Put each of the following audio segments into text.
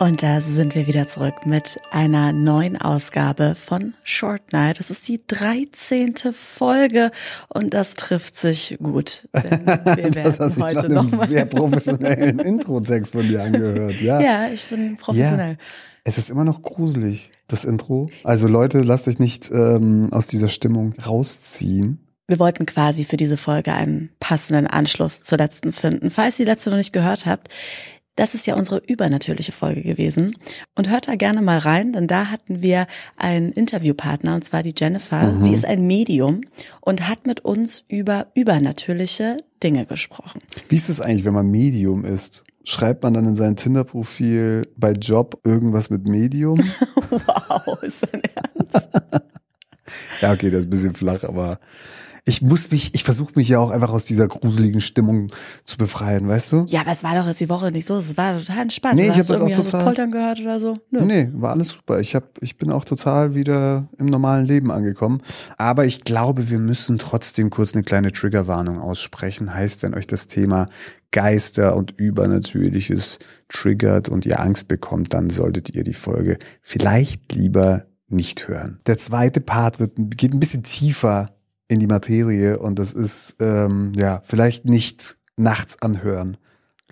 Und da sind wir wieder zurück mit einer neuen Ausgabe von Short Night. Das ist die 13. Folge und das trifft sich gut. Denn wir das hat sich heute noch einen sehr professionellen Intro-Text von dir angehört. Ja, ja ich bin professionell. Ja. Es ist immer noch gruselig, das Intro. Also Leute, lasst euch nicht ähm, aus dieser Stimmung rausziehen. Wir wollten quasi für diese Folge einen passenden Anschluss zur letzten finden. Falls ihr die letzte noch nicht gehört habt, das ist ja unsere übernatürliche Folge gewesen. Und hört da gerne mal rein, denn da hatten wir einen Interviewpartner, und zwar die Jennifer. Mhm. Sie ist ein Medium und hat mit uns über übernatürliche Dinge gesprochen. Wie ist es eigentlich, wenn man Medium ist? Schreibt man dann in sein Tinder-Profil bei Job irgendwas mit Medium? wow, ist dein Ernst? ja, okay, das ist ein bisschen flach, aber ich muss mich, ich versuche mich ja auch einfach aus dieser gruseligen Stimmung zu befreien, weißt du? Ja, aber es war doch jetzt die Woche nicht so, es war total entspannt. Nee, ich habe das auch total. Hast du Poltern gehört oder so? Nö. Nee, war alles super. Ich hab, ich bin auch total wieder im normalen Leben angekommen. Aber ich glaube, wir müssen trotzdem kurz eine kleine Triggerwarnung aussprechen. Heißt, wenn euch das Thema Geister und Übernatürliches triggert und ihr Angst bekommt, dann solltet ihr die Folge vielleicht lieber nicht hören. Der zweite Part wird, geht ein bisschen tiefer in die Materie und das ist ähm, ja vielleicht nicht nachts anhören.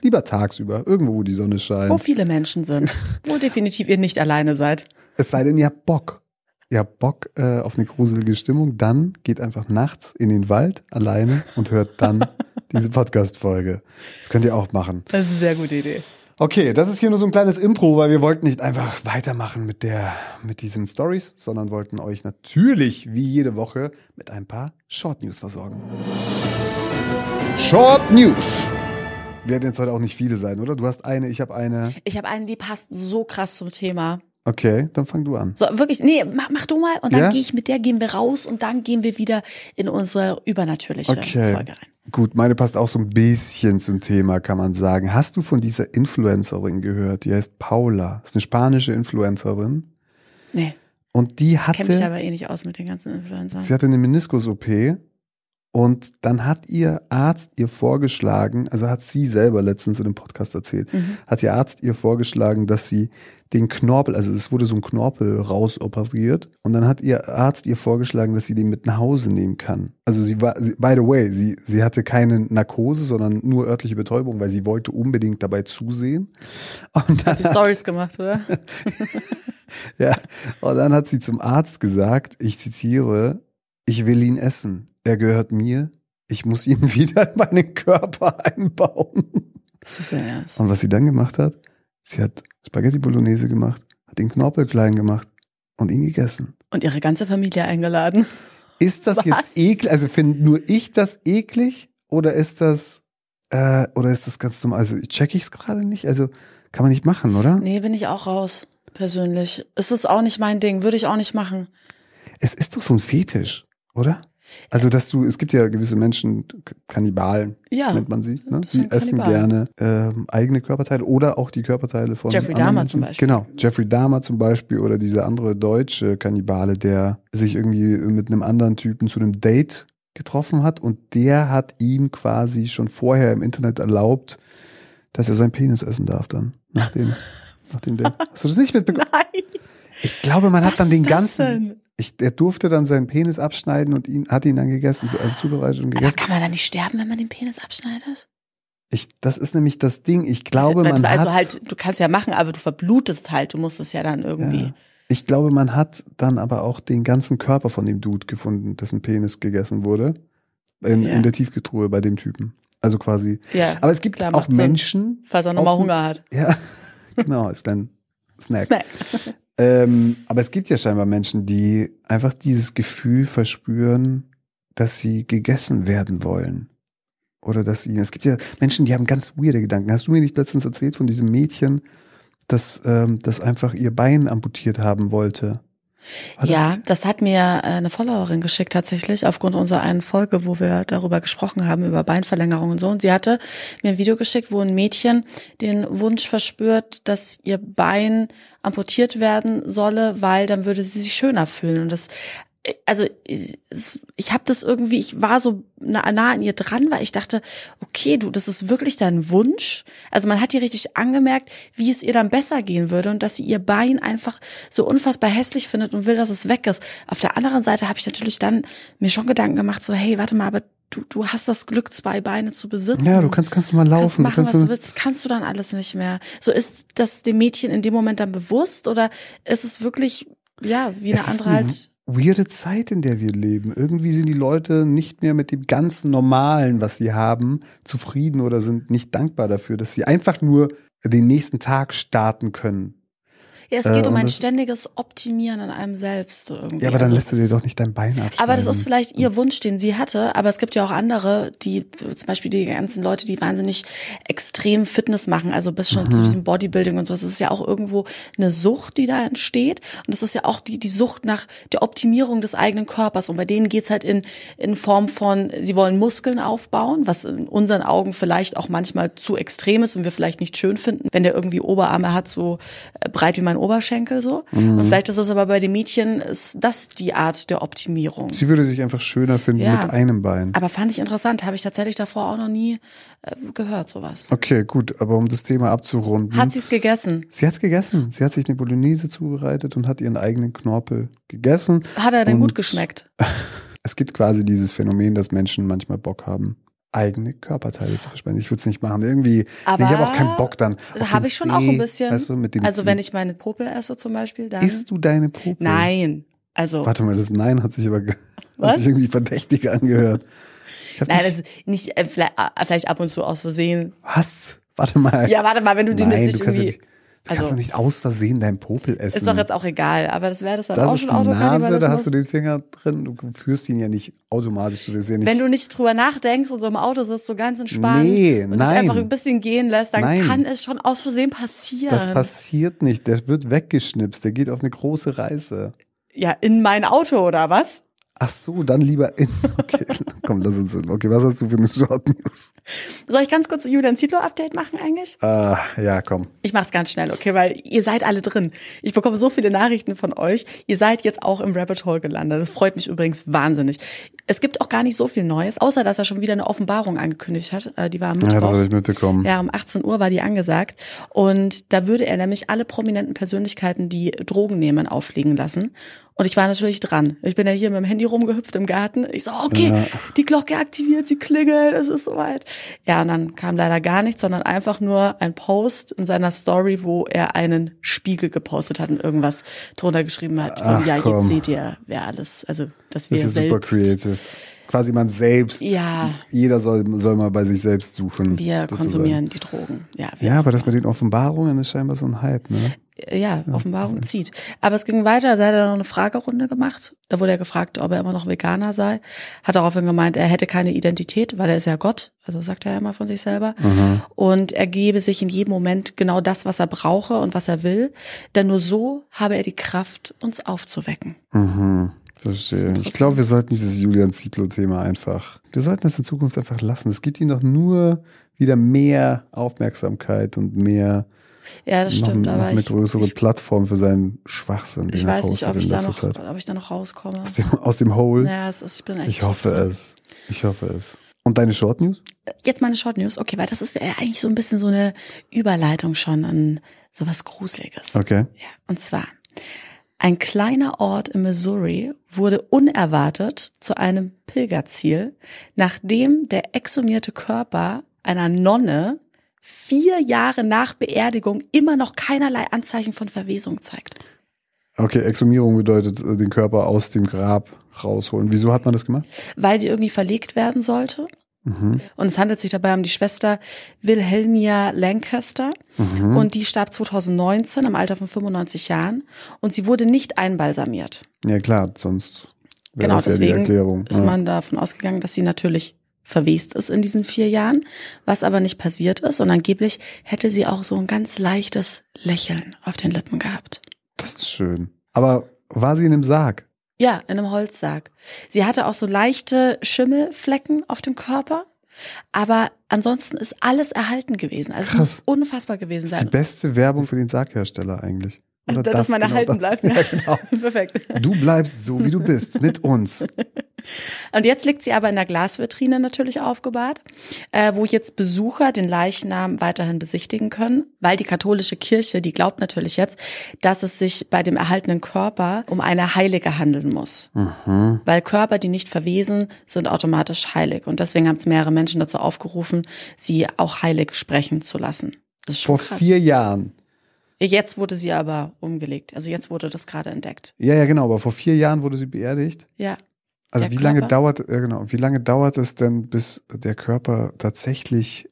Lieber tagsüber, irgendwo, wo die Sonne scheint. Wo viele Menschen sind. wo definitiv ihr nicht alleine seid. Es sei denn, ihr habt Bock. Ihr habt Bock äh, auf eine gruselige Stimmung, dann geht einfach nachts in den Wald alleine und hört dann diese Podcast-Folge. Das könnt ihr auch machen. Das ist eine sehr gute Idee. Okay, das ist hier nur so ein kleines Intro, weil wir wollten nicht einfach weitermachen mit der, mit diesen Stories, sondern wollten euch natürlich wie jede Woche mit ein paar Short News versorgen. Short News. Werden jetzt heute auch nicht viele sein, oder? Du hast eine, ich habe eine. Ich habe eine, die passt so krass zum Thema. Okay, dann fang du an. So, wirklich, nee, mach, mach du mal und dann ja? gehe ich mit der, gehen wir raus und dann gehen wir wieder in unsere übernatürliche okay. Folge rein. Gut, meine passt auch so ein bisschen zum Thema, kann man sagen. Hast du von dieser Influencerin gehört? Die heißt Paula. Das ist eine spanische Influencerin. Nee. Und die hatte. Ich kenne mich aber eh nicht aus mit den ganzen Influencern. Sie hatte eine Meniskus-OP und dann hat ihr Arzt ihr vorgeschlagen, also hat sie selber letztens in einem Podcast erzählt, mhm. hat ihr Arzt ihr vorgeschlagen, dass sie den Knorpel, also es wurde so ein Knorpel rausoperiert und dann hat ihr Arzt ihr vorgeschlagen, dass sie den mit nach Hause nehmen kann. Also sie war, sie, by the way, sie, sie hatte keine Narkose, sondern nur örtliche Betäubung, weil sie wollte unbedingt dabei zusehen. Und hat sie Stories gemacht, oder? ja, und dann hat sie zum Arzt gesagt, ich zitiere, ich will ihn essen. Er gehört mir. Ich muss ihn wieder in meinen Körper einbauen. Das ist ja erst. Und was sie dann gemacht hat, sie hat Spaghetti Bolognese gemacht, hat den Knorpel klein gemacht und ihn gegessen. Und ihre ganze Familie eingeladen. Ist das Was? jetzt eklig? Also finde nur ich das eklig oder ist das äh, oder ist das ganz normal? Also check ich es gerade nicht. Also kann man nicht machen, oder? Nee, bin ich auch raus. Persönlich. Ist das auch nicht mein Ding. Würde ich auch nicht machen. Es ist doch so ein Fetisch, oder? Also, dass du, es gibt ja gewisse Menschen, Kannibalen ja, nennt man sie, ne? die essen gerne ähm, eigene Körperteile oder auch die Körperteile von Jeffrey Dahmer zum Beispiel. Genau, Jeffrey Dahmer zum Beispiel oder dieser andere deutsche Kannibale, der sich irgendwie mit einem anderen Typen zu einem Date getroffen hat und der hat ihm quasi schon vorher im Internet erlaubt, dass er seinen Penis essen darf dann, nach dem, nach dem Date. Hast du das nicht mitbekommen? Nein. Ich glaube, man Was hat dann den ganzen? Ich, er durfte dann seinen Penis abschneiden und ihn, hat ihn dann gegessen, also zubereitet und gegessen. Aber kann man dann nicht sterben, wenn man den Penis abschneidet? Ich, das ist nämlich das Ding. Ich glaube, man also hat. halt, du kannst ja machen, aber du verblutest halt. Du musst es ja dann irgendwie. Ja. Ich glaube, man hat dann aber auch den ganzen Körper von dem Dude gefunden, dessen Penis gegessen wurde. In, ja. in der Tiefgetruhe bei dem Typen. Also quasi. Ja, aber es gibt klar, auch Menschen. Sinn, falls er nochmal Hunger hat. Ja, genau, ist dann Snack. Snack. Ähm, aber es gibt ja scheinbar Menschen, die einfach dieses Gefühl verspüren, dass sie gegessen werden wollen. Oder dass sie, es gibt ja Menschen, die haben ganz weirde Gedanken. Hast du mir nicht letztens erzählt von diesem Mädchen, das, ähm, das einfach ihr Bein amputiert haben wollte? Das ja, das hat mir äh, eine Followerin geschickt tatsächlich aufgrund unserer einen Folge, wo wir darüber gesprochen haben, über Beinverlängerung und so. Und sie hatte mir ein Video geschickt, wo ein Mädchen den Wunsch verspürt, dass ihr Bein amputiert werden solle, weil dann würde sie sich schöner fühlen. Und das also ich habe das irgendwie, ich war so nah, nah an ihr dran, weil ich dachte, okay, du, das ist wirklich dein Wunsch. Also man hat ihr richtig angemerkt, wie es ihr dann besser gehen würde und dass sie ihr Bein einfach so unfassbar hässlich findet und will, dass es weg ist. Auf der anderen Seite habe ich natürlich dann mir schon Gedanken gemacht, so hey, warte mal, aber du, du hast das Glück, zwei Beine zu besitzen. Ja, du kannst, kannst du mal laufen. Kannst machen, kannst was du willst. Das kannst du dann alles nicht mehr. So ist das dem Mädchen in dem Moment dann bewusst oder ist es wirklich, ja, wie eine andere eine halt. Weirde Zeit, in der wir leben. Irgendwie sind die Leute nicht mehr mit dem ganzen Normalen, was sie haben, zufrieden oder sind nicht dankbar dafür, dass sie einfach nur den nächsten Tag starten können. Ja, es äh, geht um und ein ständigen Optimieren an einem selbst irgendwie. Ja, aber dann also, lässt du dir doch nicht dein Bein abschneiden. aber das ist vielleicht ihr Wunsch, den sie hatte. Aber es gibt ja auch andere, die zum Beispiel die ganzen Leute, die wahnsinnig extrem Fitness machen, also bis schon Mhm. zu diesem Bodybuilding und so. Das ist ja auch irgendwo eine Sucht, die da entsteht. Und das ist ja auch die die Sucht nach der Optimierung des eigenen Körpers. Und bei denen geht's halt in in Form von, sie wollen Muskeln aufbauen, was in unseren Augen vielleicht auch manchmal zu extrem ist und wir vielleicht nicht schön finden, wenn der irgendwie Oberarme hat, so äh, breit wie mein Oberschenkel so. Mhm. Und vielleicht ist es aber bei den Mädchen ist das die Art der Optimierung. Sie würde sich einfach schöner finden Ja. mit einem Bein. Aber fand ich interessant, habe ich tatsächlich davor auch noch nie äh, gehört, sowas. Okay, gut, aber um das Thema abzurunden. Hat sie es gegessen? sie hat's gegessen. Sie hat sich eine Bolognese zubereitet und hat ihren eigenen Knorpel gegessen. Hat er denn gut geschmeckt? Es gibt quasi dieses Phänomen, dass Menschen manchmal Bock haben, eigene Körperteile zu verspenden. Ich würde es nicht machen. Irgendwie, Aber nee, ich habe auch keinen Bock dann. auf Habe ich schon Zeh, auch ein bisschen. Weißt du, mit dem also Zeh. wenn ich meine Popel esse zum Beispiel, dann. Isst du deine Popel? Nein. Also Warte mal, das Nein hat sich aber hat sich irgendwie verdächtig angehört. Ich nein, also nicht äh, vielleicht, äh, vielleicht ab und zu aus Versehen. was? Warte mal. Ja, warte mal, wenn du du nicht irgendwie. nicht, du kannst also- doch nicht aus Versehen deinen Popel essen. Ist doch jetzt auch egal, aber das wäre das dann das auch ist schon die Nase, da Autokannibalismus. hast du den Finger drin. Du führst ihn ja nicht automatisch. Du wirst ja. Wenn du nicht drüber nachdenkst und so im Auto sitzt, so ganz entspannt Nee, und dich nein. einfach ein bisschen gehen lässt, dann Nein. kann es schon aus Versehen passieren. das passiert nicht. Der wird weggeschnipst. Der geht auf eine große Reise. ja, in mein Auto oder was? Ach so, dann lieber in. Okay, komm, lass uns in. Okay, was hast du für eine Short News? Soll ich ganz kurz ein Julian Zietlow Update machen eigentlich? Ah, ja, komm. Ich mach's ganz schnell, okay, weil ihr seid alle drin. Ich bekomme so viele Nachrichten von euch. Ihr seid jetzt auch im Rabbit Hole gelandet. Das freut mich übrigens wahnsinnig. Es gibt auch gar nicht so viel Neues, außer dass er schon wieder eine Offenbarung angekündigt hat. Äh, Die war am Ja, das Mittwoch. habe ich mitbekommen. Ja, um 18 Uhr war die angesagt. Und da würde er nämlich alle prominenten Persönlichkeiten, die Drogen nehmen, auffliegen lassen. Und ich war natürlich dran. Ich bin ja hier mit dem Handy rumgehüpft im Garten. Ich so, okay, Ja. die Glocke aktiviert, sie klingelt, es ist soweit. Ja, und dann kam leider gar nichts, sondern einfach nur ein Post in seiner Story, wo er einen Spiegel gepostet hat und irgendwas drunter geschrieben hat. Von, Ach, ja, komm. jetzt seht ihr, wer alles, also, dass wir Das ist super selbst, creative. Quasi man selbst. Ja. Jeder soll, soll mal bei sich selbst suchen. wir sozusagen. konsumieren die Drogen. Ja, Ja, aber das mit den Offenbarungen ist scheinbar so ein Hype, ne? Ja, Offenbarung zieht. Aber es ging weiter, da hat er noch eine Fragerunde gemacht. Da wurde er gefragt, ob er immer noch Veganer sei. Hat daraufhin gemeint, er hätte keine Identität, weil er ist ja Gott. Also sagt er ja immer von sich selber. Und er gebe sich in jedem Moment genau das, was er brauche und was er will. Denn nur so habe er die Kraft, uns aufzuwecken. Mhm. Verstehe. Ich glaube, wir sollten dieses Julian Zietlow-Thema einfach, wir sollten das in Zukunft einfach lassen. Es gibt ihm doch nur wieder mehr Aufmerksamkeit und mehr, Ja, das stimmt. noch aber eine ich, größere ich, Plattform für seinen Schwachsinn. ich weiß nicht, ob ich, in da noch, ob ich da noch rauskomme. Aus dem, aus dem Hole. Ja, ist, ich bin echt ich hoffe drin. es. Ich hoffe es. Und deine Short News? Jetzt meine Short News. Okay, weil das ist ja eigentlich so ein bisschen so eine Überleitung schon an sowas Gruseliges. Okay. Ja, und zwar ein kleiner Ort in Missouri wurde unerwartet zu einem Pilgerziel, nachdem der exhumierte Körper einer Nonne vier Jahre nach Beerdigung immer noch keinerlei Anzeichen von Verwesung zeigt. Okay, Exhumierung bedeutet äh, den Körper aus dem Grab rausholen. Wieso hat man das gemacht? Weil sie irgendwie verlegt werden sollte. Mhm. Und es handelt sich dabei um die Schwester Wilhelmia Lancaster. Mhm. Und die starb 2019 im Alter von 95 Jahren. Und sie wurde nicht einbalsamiert. Ja klar, sonst wäre Genau, das ja die deswegen Erklärung. ist ja. man davon ausgegangen, dass sie natürlich verwest ist in diesen vier Jahren, was aber nicht passiert ist. Und angeblich hätte sie auch so ein ganz leichtes Lächeln auf den Lippen gehabt. Das ist schön. Aber war sie in dem Sarg? Ja, in einem Holzsarg. Sie hatte auch so leichte Schimmelflecken auf dem Körper. Aber ansonsten ist alles erhalten gewesen. Also es muss unfassbar gewesen Das ist die sein. beste Werbung für den Sarghersteller eigentlich. Oder dass das man genau erhalten das? bleibt. Ja, genau. Perfekt. Du bleibst so, wie du bist, mit uns. Und jetzt liegt sie aber in der Glasvitrine natürlich aufgebahrt, äh, wo jetzt Besucher den Leichnam weiterhin besichtigen können, weil die katholische Kirche, die glaubt natürlich jetzt, dass es sich bei dem erhaltenen Körper um eine Heilige handeln muss. Mhm. Weil Körper, die nicht verwesen, sind automatisch heilig. Und deswegen haben es mehrere Menschen dazu aufgerufen, sie auch heilig sprechen zu lassen. Vor krass. vier Jahren. Jetzt wurde sie aber umgelegt. Also jetzt wurde das gerade entdeckt. Ja, ja, genau, aber vor vier Jahren wurde sie beerdigt. Ja. Also Der wie lange Körper? dauert, äh, genau, wie lange dauert es denn, bis der Körper tatsächlich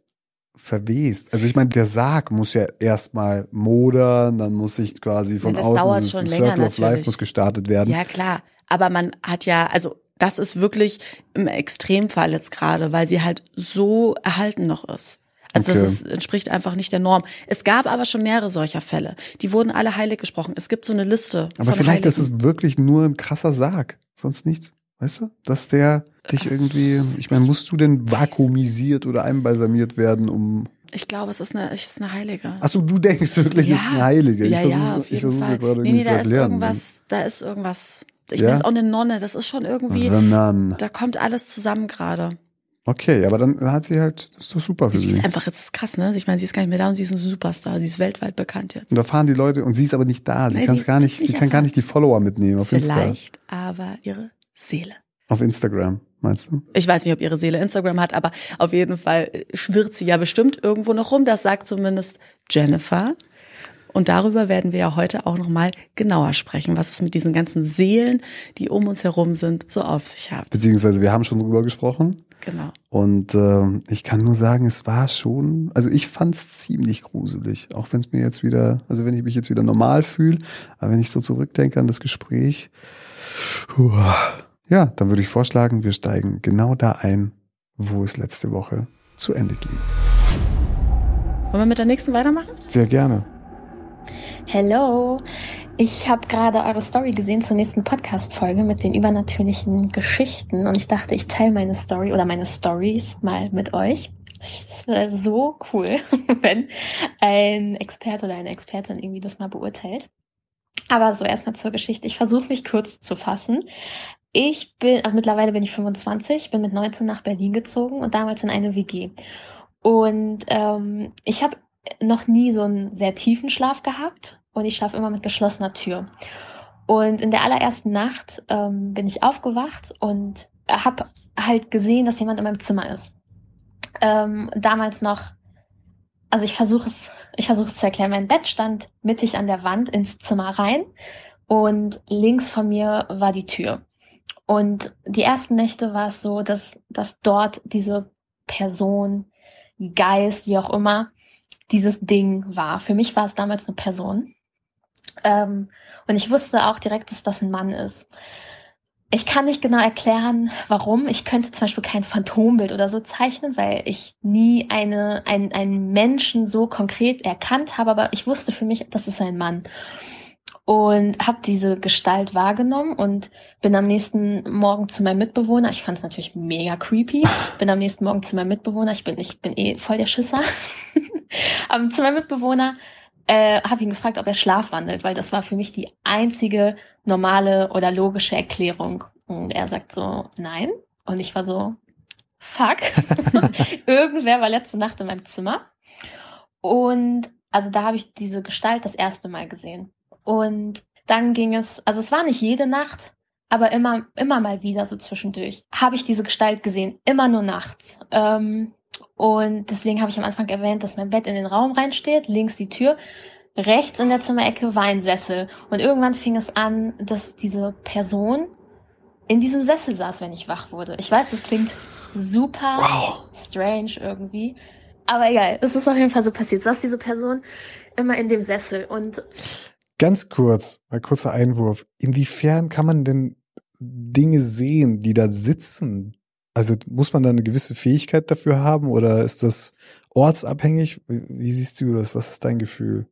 verwest? Also ich meine, der Sarg muss ja erstmal modern, dann muss sich quasi von Ja, das außen dauert dieses schon Circle länger of Life natürlich. muss gestartet werden. Ja, klar. Aber man hat ja, also das ist wirklich im Extremfall jetzt gerade, weil sie halt so erhalten noch ist. Also Okay. das ist, entspricht einfach nicht der Norm. Es gab aber schon mehrere solcher Fälle. Die wurden alle heilig gesprochen. Es gibt so eine Liste. Aber vielleicht ist Heiligen. es wirklich nur ein krasser Sarg, sonst nichts. Weißt du? Dass der dich irgendwie, ich meine, musst du denn vakuumisiert oder einbalsamiert werden, um. Ich glaube, es ist eine, es ist eine Heilige. Achso, du denkst wirklich, es ist eine Heilige. Ja, ich ja, versuch's- auf ich jeden versuche Fall. gerade Nee, irgendwie nee, da ist irgendwas, da ist irgendwas. Ich Ja? nenne es auch eine Nonne. Das ist schon irgendwie, The Nun. da kommt alles zusammen gerade. Okay, aber dann hat sie halt, das ist doch super für Sie sie. ist einfach, jetzt ist krass, ne? Ich meine, sie ist gar nicht mehr da und sie ist ein Superstar. Sie ist weltweit bekannt jetzt. Und da fahren die Leute und sie ist aber nicht da. Sie Nein, kann sie gar nicht, sitzt sie nicht kann gar nicht die Follower mitnehmen auf Insta. Vielleicht aber ihre Seele. Auf Instagram, meinst du? Ich weiß nicht, ob ihre Seele Instagram hat, aber auf jeden Fall schwirrt sie ja bestimmt irgendwo noch rum. Das sagt zumindest Jennifer. Und darüber werden wir ja heute auch noch mal genauer sprechen, was es mit diesen ganzen Seelen, die um uns herum sind, so auf sich hat. Beziehungsweise wir haben schon drüber gesprochen. Genau. Und ähm, ich kann nur sagen, es war schon, also ich fand es ziemlich gruselig, auch wenn es mir jetzt wieder, also wenn ich mich jetzt wieder normal fühle, aber wenn ich so zurückdenke an das Gespräch, puh, ja, dann würde ich vorschlagen, wir steigen genau da ein, wo es letzte Woche zu Ende ging. Wollen wir mit der nächsten weitermachen? Sehr gerne. Hello, ich habe gerade eure Story gesehen zur nächsten Podcast-Folge mit den übernatürlichen Geschichten und ich dachte, ich teile meine Story oder meine Stories mal mit euch. Es wäre so cool, wenn ein Experte oder eine Expertin irgendwie das mal beurteilt. Aber so erstmal zur Geschichte. Ich versuche mich kurz zu fassen. Ich bin, also mittlerweile bin ich 25, bin mit 19 nach Berlin gezogen und damals in eine WG. Und ähm, ich habe noch nie so einen sehr tiefen Schlaf gehabt und ich schlafe immer mit geschlossener Tür. Und in der allerersten Nacht ähm, bin ich aufgewacht und habe halt gesehen, dass jemand in meinem Zimmer ist. Ähm, damals noch, also ich versuche es, ich versuche es zu erklären. Mein Bett stand mittig an der Wand ins Zimmer rein und links von mir war die Tür. Und die ersten Nächte war es so, dass, dass dort diese Person, Geist, wie auch immer, dieses Ding war. Für mich war es damals eine Person. Ähm, und ich wusste auch direkt, dass das ein Mann ist. Ich kann nicht genau erklären, warum. Ich könnte zum Beispiel kein Phantombild oder so zeichnen, weil ich nie eine, ein, einen Menschen so konkret erkannt habe, aber ich wusste für mich, das ist ein Mann. Und habe diese Gestalt wahrgenommen und bin am nächsten Morgen zu meinem Mitbewohner. Ich fand es natürlich mega creepy. Bin am nächsten Morgen zu meinem Mitbewohner. Ich bin, ich bin eh voll der Schisser. um, zu meinem Mitbewohner äh, habe ihn gefragt, ob er schlafwandelt, weil das war für mich die einzige normale oder logische Erklärung. Und er sagt so, nein. Und ich war so, fuck. Irgendwer war letzte Nacht in meinem Zimmer. Und also da habe ich diese Gestalt das erste Mal gesehen. Und dann ging es, also es war nicht jede Nacht, aber immer, immer mal wieder so zwischendurch, habe ich diese Gestalt gesehen, immer nur nachts. Ähm, und deswegen habe ich am Anfang erwähnt, dass mein Bett in den Raum reinsteht, links die Tür, rechts in der Zimmerecke war ein Sessel. Und irgendwann fing es an, dass diese Person in diesem Sessel saß, wenn ich wach wurde. Ich weiß, das klingt super Wow. strange irgendwie. Aber egal, es ist auf jeden Fall so passiert. Saß diese Person immer in dem Sessel und Ganz kurz, ein kurzer Einwurf. Inwiefern kann man denn Dinge sehen, die da sitzen? Also muss man da eine gewisse Fähigkeit dafür haben oder ist das ortsabhängig? Wie, wie siehst du das? Was ist dein Gefühl?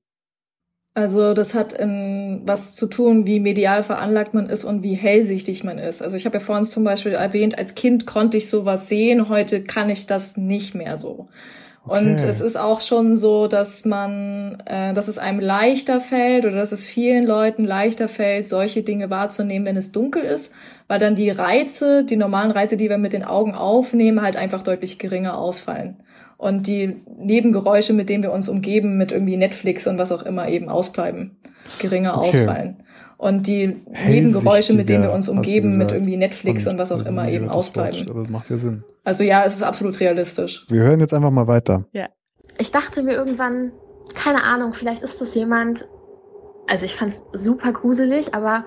Also das hat in, was zu tun, wie medial veranlagt man ist und wie hellsichtig man ist. Also ich habe ja vorhin zum Beispiel erwähnt, als Kind konnte ich sowas sehen, heute kann ich das nicht mehr so. Und es ist auch schon so, dass man, äh, dass es einem leichter fällt oder dass es vielen Leuten leichter fällt, solche Dinge wahrzunehmen, wenn es dunkel ist, weil dann die Reize, die normalen Reize, die wir mit den Augen aufnehmen, halt einfach deutlich geringer ausfallen. Und die Nebengeräusche, mit denen wir uns umgeben, mit irgendwie Netflix und was auch immer eben ausbleiben, geringer okay. ausfallen. Und die Nebengeräusche, mit denen wir uns umgeben, mit irgendwie Netflix und, und was auch immer eben ausbleiben. Quatsch, aber das macht ja Sinn. Also ja, es ist absolut realistisch. Wir hören jetzt einfach mal weiter. Ja. Ich dachte mir irgendwann, keine Ahnung, vielleicht ist das jemand, also ich fand es super gruselig, aber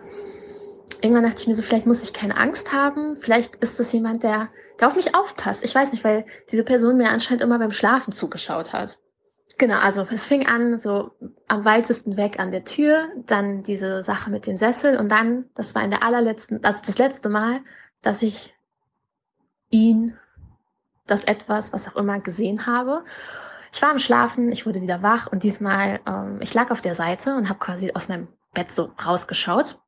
irgendwann dachte ich mir so, vielleicht muss ich keine Angst haben, vielleicht ist das jemand, der, der auf mich aufpasst. Ich weiß nicht, weil diese Person mir anscheinend immer beim Schlafen zugeschaut hat. Genau, also es fing an so am weitesten weg an der Tür, dann diese Sache mit dem Sessel und dann, das war in der allerletzten, also das letzte Mal, dass ich ihn, das etwas, was auch immer gesehen habe. Ich war am Schlafen, ich wurde wieder wach und diesmal, ähm, ich lag auf der Seite und habe quasi aus meinem Bett so rausgeschaut.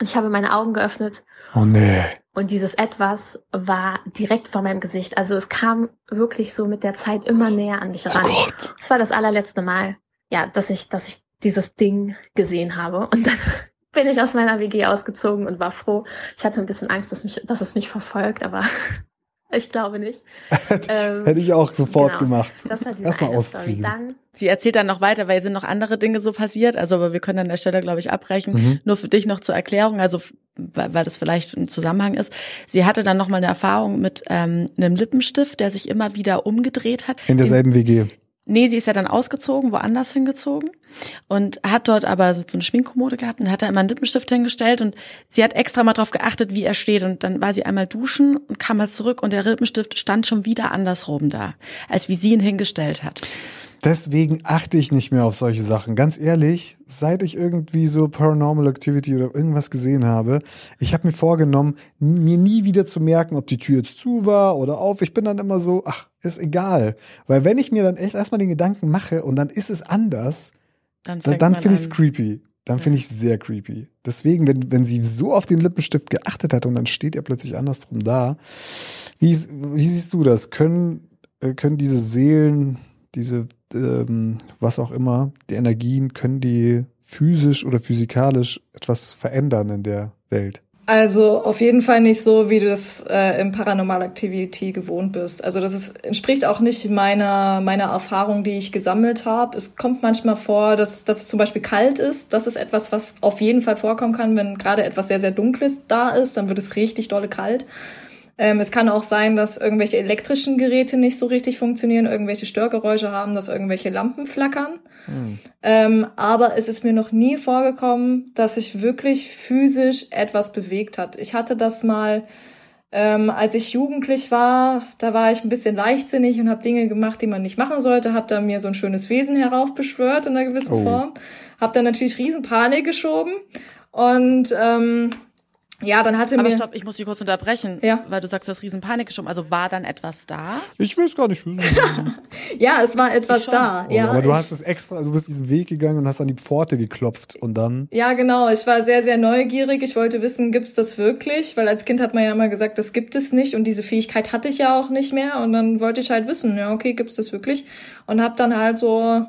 Und ich habe meine Augen geöffnet. Oh nee. Und dieses Etwas war direkt vor meinem Gesicht. Also es kam wirklich so mit der Zeit immer näher an mich oh ran. Oh Gott. Das war das allerletzte Mal, ja, dass ich, dass ich dieses Ding gesehen habe. Und dann bin ich aus meiner WG ausgezogen und war froh. Ich hatte ein bisschen Angst, dass, mich, dass es mich verfolgt, aber ich glaube nicht. ähm, Hätte ich auch sofort genau. gemacht. Das war Erstmal ausziehen. Dann, Sie erzählt dann noch weiter, weil sind noch andere Dinge so passiert. Also, aber wir können an der Stelle, glaube ich, abbrechen. Mhm. Nur für dich noch zur Erklärung, also weil, weil das vielleicht ein Zusammenhang ist. Sie hatte dann noch mal eine Erfahrung mit ähm, einem Lippenstift, der sich immer wieder umgedreht hat. In derselben WG. Nee, sie ist ja dann ausgezogen, woanders hingezogen und hat dort aber so eine Schminkkommode gehabt und hat da immer einen Lippenstift hingestellt und sie hat extra mal drauf geachtet, wie er steht und dann war sie einmal duschen und kam mal zurück und der Lippenstift stand schon wieder andersrum da, als wie sie ihn hingestellt hat. Deswegen achte ich nicht mehr auf solche Sachen. Ganz ehrlich, seit ich irgendwie so Paranormal Activity oder irgendwas gesehen habe, ich habe mir vorgenommen, mir nie wieder zu merken, ob die Tür jetzt zu war oder auf. Ich bin dann immer so, ach, ist egal. Weil wenn ich mir dann echt erstmal den Gedanken mache und dann ist es anders, dann, dann finde ich es creepy. Dann finde ich es sehr creepy. Deswegen, wenn, wenn sie so auf den Lippenstift geachtet hat und dann steht er plötzlich andersrum da, wie, wie siehst du das? Können, äh, können diese Seelen, diese ähm, was auch immer, die Energien, können die physisch oder physikalisch etwas verändern in der Welt? Also auf jeden Fall nicht so, wie du das äh, im Paranormal Activity gewohnt bist. Also das ist, entspricht auch nicht meiner meiner Erfahrung, die ich gesammelt habe. Es kommt manchmal vor, dass, dass es zum Beispiel kalt ist. Das ist etwas, was auf jeden Fall vorkommen kann, wenn gerade etwas sehr, sehr Dunkles da ist, dann wird es richtig dolle kalt. Ähm, es kann auch sein, dass irgendwelche elektrischen Geräte nicht so richtig funktionieren, irgendwelche Störgeräusche haben, dass irgendwelche Lampen flackern. Mhm. Ähm, aber es ist mir noch nie vorgekommen, dass sich wirklich physisch etwas bewegt hat. Ich hatte das mal, ähm, als ich jugendlich war, da war ich ein bisschen leichtsinnig und habe Dinge gemacht, die man nicht machen sollte, habe da mir so ein schönes Wesen heraufbeschwört in einer gewissen oh. Form, habe dann natürlich Riesenpanik geschoben und ähm, ja, dann hatte Aber mir. stopp, ich muss dich kurz unterbrechen, ja. weil du sagst, du hast Riesenpanik geschoben. Also war dann etwas da? Ich weiß gar nicht. ja, es war etwas da. Oh, ja, aber du hast es extra, du bist diesen Weg gegangen und hast an die Pforte geklopft und dann. Ja, genau. Ich war sehr, sehr neugierig. Ich wollte wissen, gibt's das wirklich? Weil als Kind hat man ja immer gesagt, das gibt es nicht und diese Fähigkeit hatte ich ja auch nicht mehr. Und dann wollte ich halt wissen, ja, okay, gibt's das wirklich? Und hab dann halt so,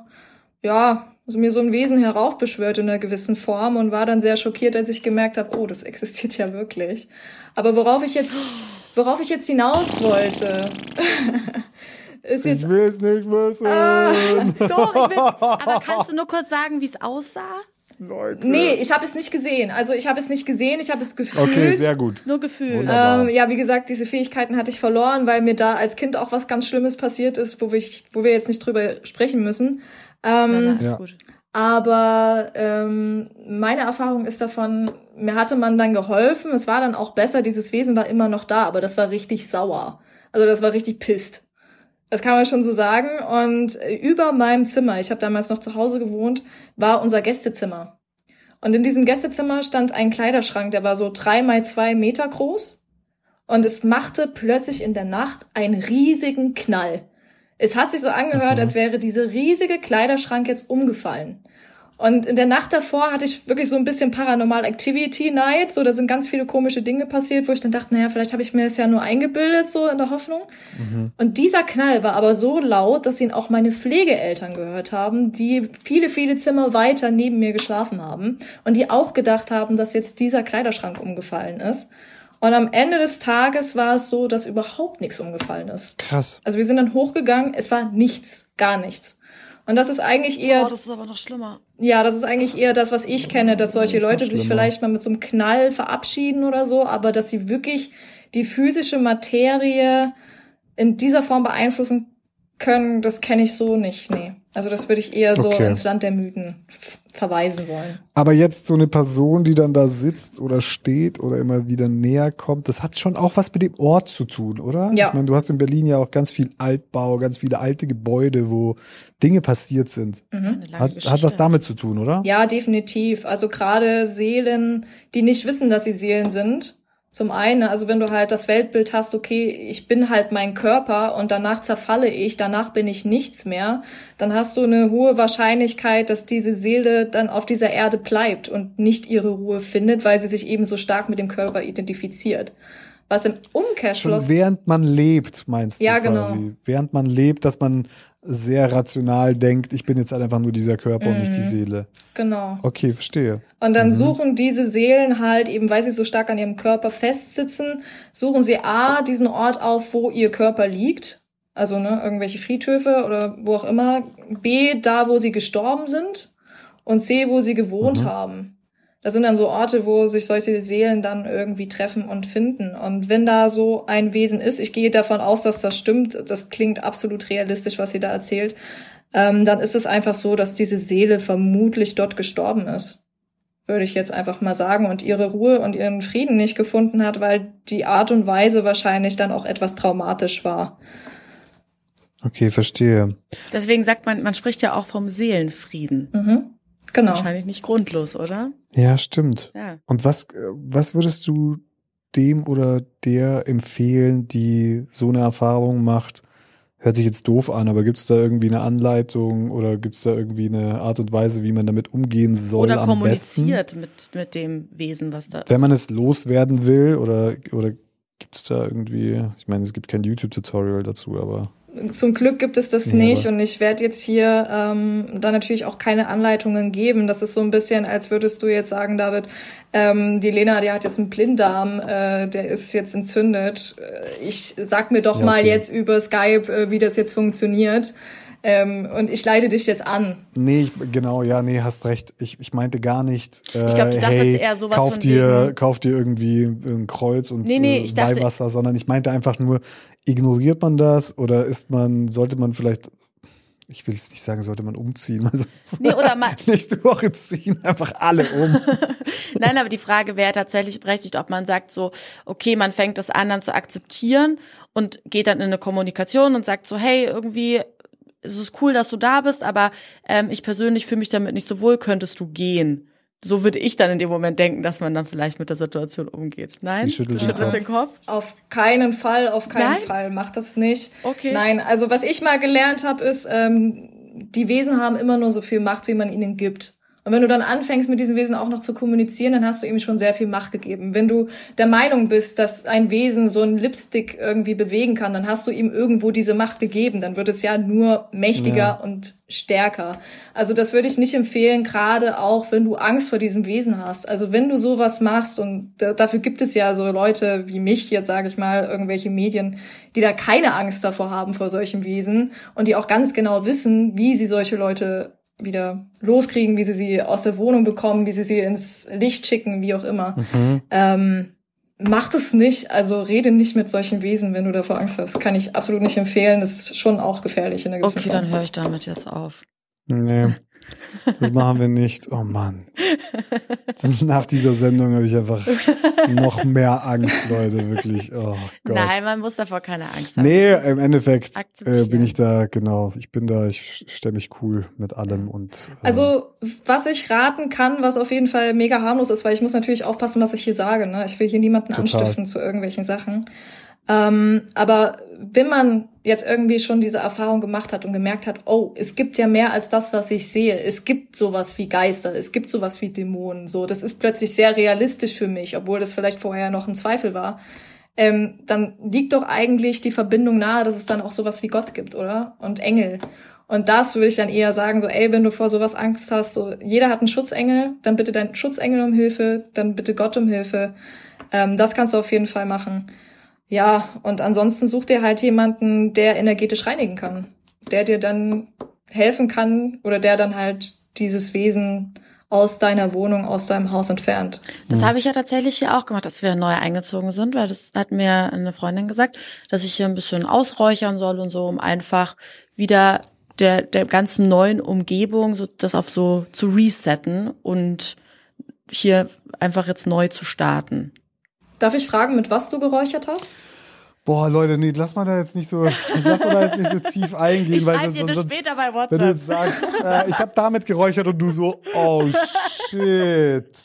ja, also mir so ein Wesen heraufbeschwört in einer gewissen Form und war dann sehr schockiert, als ich gemerkt habe, oh, das existiert ja wirklich. Aber worauf ich jetzt, worauf ich jetzt hinaus wollte, ist jetzt. Ich will es nicht wissen. Ah, doch, ich will, aber kannst du nur kurz sagen, wie es aussah? Leute. Nee, ich habe es nicht gesehen. Also ich habe es nicht gesehen, ich habe es gefühlt. Okay, sehr gut. Nur gefühlt. Ähm, ja, wie gesagt, diese Fähigkeiten hatte ich verloren, weil mir da als Kind auch was ganz Schlimmes passiert ist, wo wir, wo wir jetzt nicht drüber sprechen müssen. Ähm, na, ja. Aber ähm, meine Erfahrung ist davon, mir hatte man dann geholfen. Es war dann auch besser, dieses Wesen war immer noch da, aber das war richtig sauer. Also das war richtig pisst. Das kann man schon so sagen. Und über meinem Zimmer, ich habe damals noch zu Hause gewohnt, war unser Gästezimmer. Und in diesem Gästezimmer stand ein Kleiderschrank, der war so drei mal zwei Meter groß. Und es machte plötzlich in der Nacht einen riesigen Knall. Es hat sich so angehört, als wäre dieser riesige Kleiderschrank jetzt umgefallen. Und in der Nacht davor hatte ich wirklich so ein bisschen Paranormal Activity Night. So, da sind ganz viele komische Dinge passiert, wo ich dann dachte, naja, vielleicht habe ich mir das ja nur eingebildet, so in der Hoffnung. Mhm. Und dieser Knall war aber so laut, dass ihn auch meine Pflegeeltern gehört haben, die viele, viele Zimmer weiter neben mir geschlafen haben und die auch gedacht haben, dass jetzt dieser Kleiderschrank umgefallen ist. Und am Ende des Tages war es so, dass überhaupt nichts umgefallen ist. Krass. Also wir sind dann hochgegangen, es war nichts, gar nichts. Und das ist eigentlich eher. Oh, das ist aber noch schlimmer. Ja, das ist eigentlich eher das, was ich kenne, dass solche Leute sich vielleicht mal mit so einem Knall verabschieden oder so, aber dass sie wirklich die physische Materie in dieser Form beeinflussen können, das kenne ich so nicht. Nee. Also das würde ich eher so okay. ins Land der Mythen verweisen wollen. Aber jetzt so eine Person, die dann da sitzt oder steht oder immer wieder näher kommt, das hat schon auch was mit dem Ort zu tun, oder? Ja. Ich meine, du hast in Berlin ja auch ganz viel Altbau, ganz viele alte Gebäude, wo Dinge passiert sind. Mhm. Hat, hat was damit zu tun, oder? Ja, definitiv. Also gerade Seelen, die nicht wissen, dass sie Seelen sind, zum einen, also wenn du halt das Weltbild hast, okay, ich bin halt mein Körper und danach zerfalle ich, danach bin ich nichts mehr, dann hast du eine hohe Wahrscheinlichkeit, dass diese Seele dann auf dieser Erde bleibt und nicht ihre Ruhe findet, weil sie sich eben so stark mit dem Körper identifiziert. Was im Umkehrschluss. Schon während man lebt, meinst du ja, quasi. Genau. Während man lebt, dass man sehr rational denkt, ich bin jetzt halt einfach nur dieser Körper mhm. und nicht die mhm. Seele. Genau. Okay, verstehe. Und dann mhm. suchen diese Seelen halt, eben weil sie so stark an ihrem Körper festsitzen, suchen sie A, diesen Ort auf, wo ihr Körper liegt. Also, ne, irgendwelche Friedhöfe oder wo auch immer. B, da, wo sie gestorben sind. Und C, wo sie gewohnt mhm. haben. Das sind dann so Orte, wo sich solche Seelen dann irgendwie treffen und finden. Und wenn da so ein Wesen ist, ich gehe davon aus, dass das stimmt, das klingt absolut realistisch, was sie da erzählt, ähm, dann ist es einfach so, dass diese Seele vermutlich dort gestorben ist. Würde ich jetzt einfach mal sagen und ihre Ruhe und ihren Frieden nicht gefunden hat, weil die Art und Weise wahrscheinlich dann auch etwas traumatisch war. Okay, verstehe. Deswegen sagt man, man spricht ja auch vom Seelenfrieden. Mhm. Genau. Wahrscheinlich nicht grundlos, oder? Ja, stimmt. Ja. Und was, was würdest du dem oder der empfehlen, die so eine Erfahrung macht? Hört sich jetzt doof an, aber gibt es da irgendwie eine Anleitung oder gibt es da irgendwie eine Art und Weise, wie man damit umgehen soll? Oder kommuniziert mit, mit dem Wesen, was da ist. Wenn man es loswerden will oder, oder gibt es da irgendwie, ich meine, es gibt kein YouTube-Tutorial dazu, aber. Zum Glück gibt es das ja, nicht und ich werde jetzt hier ähm, da natürlich auch keine Anleitungen geben. Das ist so ein bisschen, als würdest du jetzt sagen, David, ähm, die Lena, die hat jetzt einen Blinddarm, äh, der ist jetzt entzündet. Äh, ich sag mir doch ja, mal jetzt über Skype, äh, wie das jetzt funktioniert. Ähm, und ich leite dich jetzt an. Nee, ich, genau, ja, nee, hast recht. Ich, ich meinte gar nicht. Äh, ich glaube, du dachtest hey, eher sowas kauf dir, wegen. kauf dir irgendwie ein Kreuz und nee, nee, äh, Weihwasser, dachte, sondern ich meinte einfach nur, ignoriert man das oder ist man, sollte man vielleicht ich will es nicht sagen, sollte man umziehen. Also nee, oder mal nächste Woche ziehen einfach alle um. Nein, aber die Frage wäre tatsächlich berechtigt, ob man sagt so, okay, man fängt das an dann zu akzeptieren und geht dann in eine Kommunikation und sagt so, hey, irgendwie es ist cool, dass du da bist, aber ähm, ich persönlich fühle mich damit nicht so wohl, könntest du gehen? So würde ich dann in dem Moment denken, dass man dann vielleicht mit der Situation umgeht. Nein? Sie schüttelt, schüttelt den Kopf. Auf keinen Fall, auf keinen Nein? Fall. Macht das nicht. Okay. Nein, also was ich mal gelernt habe, ist, ähm, die Wesen haben immer nur so viel Macht, wie man ihnen gibt. Und wenn du dann anfängst, mit diesem Wesen auch noch zu kommunizieren, dann hast du ihm schon sehr viel Macht gegeben. Wenn du der Meinung bist, dass ein Wesen so ein Lipstick irgendwie bewegen kann, dann hast du ihm irgendwo diese Macht gegeben. Dann wird es ja nur mächtiger ja. und stärker. Also das würde ich nicht empfehlen, gerade auch, wenn du Angst vor diesem Wesen hast. Also wenn du sowas machst und dafür gibt es ja so Leute wie mich, jetzt sage ich mal, irgendwelche Medien, die da keine Angst davor haben vor solchen Wesen und die auch ganz genau wissen, wie sie solche Leute wieder loskriegen, wie sie sie aus der Wohnung bekommen, wie sie sie ins Licht schicken, wie auch immer. Mhm. Ähm, macht es nicht, also rede nicht mit solchen Wesen, wenn du davor Angst hast. Kann ich absolut nicht empfehlen. Das ist schon auch gefährlich in der gewissen Okay, Form. dann höre ich damit jetzt auf. Nee. Das machen wir nicht. Oh Mann. Nach dieser Sendung habe ich einfach noch mehr Angst, Leute, wirklich. Oh Gott. Nein, man muss davor keine Angst haben. Nee, im Endeffekt äh, bin ich da, genau. Ich bin da, ich stelle mich cool mit allem und. Äh, also, was ich raten kann, was auf jeden Fall mega harmlos ist, weil ich muss natürlich aufpassen, was ich hier sage. Ne? Ich will hier niemanden total. anstiften zu irgendwelchen Sachen. Ähm, aber wenn man jetzt irgendwie schon diese Erfahrung gemacht hat und gemerkt hat, oh, es gibt ja mehr als das, was ich sehe. Es gibt sowas wie Geister, es gibt sowas wie Dämonen. So, das ist plötzlich sehr realistisch für mich, obwohl das vielleicht vorher noch ein Zweifel war. Ähm, dann liegt doch eigentlich die Verbindung nahe, dass es dann auch sowas wie Gott gibt, oder? Und Engel. Und das würde ich dann eher sagen, so, ey, wenn du vor sowas Angst hast, so, jeder hat einen Schutzengel, dann bitte deinen Schutzengel um Hilfe, dann bitte Gott um Hilfe. Ähm, das kannst du auf jeden Fall machen. Ja, und ansonsten such dir halt jemanden, der energetisch reinigen kann, der dir dann helfen kann oder der dann halt dieses Wesen aus deiner Wohnung, aus deinem Haus entfernt. Das habe ich ja tatsächlich hier auch gemacht, als wir neu eingezogen sind, weil das hat mir eine Freundin gesagt, dass ich hier ein bisschen ausräuchern soll und so, um einfach wieder der, der ganzen neuen Umgebung so das auf so zu resetten und hier einfach jetzt neu zu starten. Darf ich fragen, mit was du geräuchert hast? Boah, Leute, nee, lass mal da jetzt nicht so, lass mal da jetzt nicht so tief eingehen, Ich weil schreibe dir das sonst, später bei WhatsApp. wenn du jetzt sagst, äh, ich habe damit geräuchert und du so, oh shit.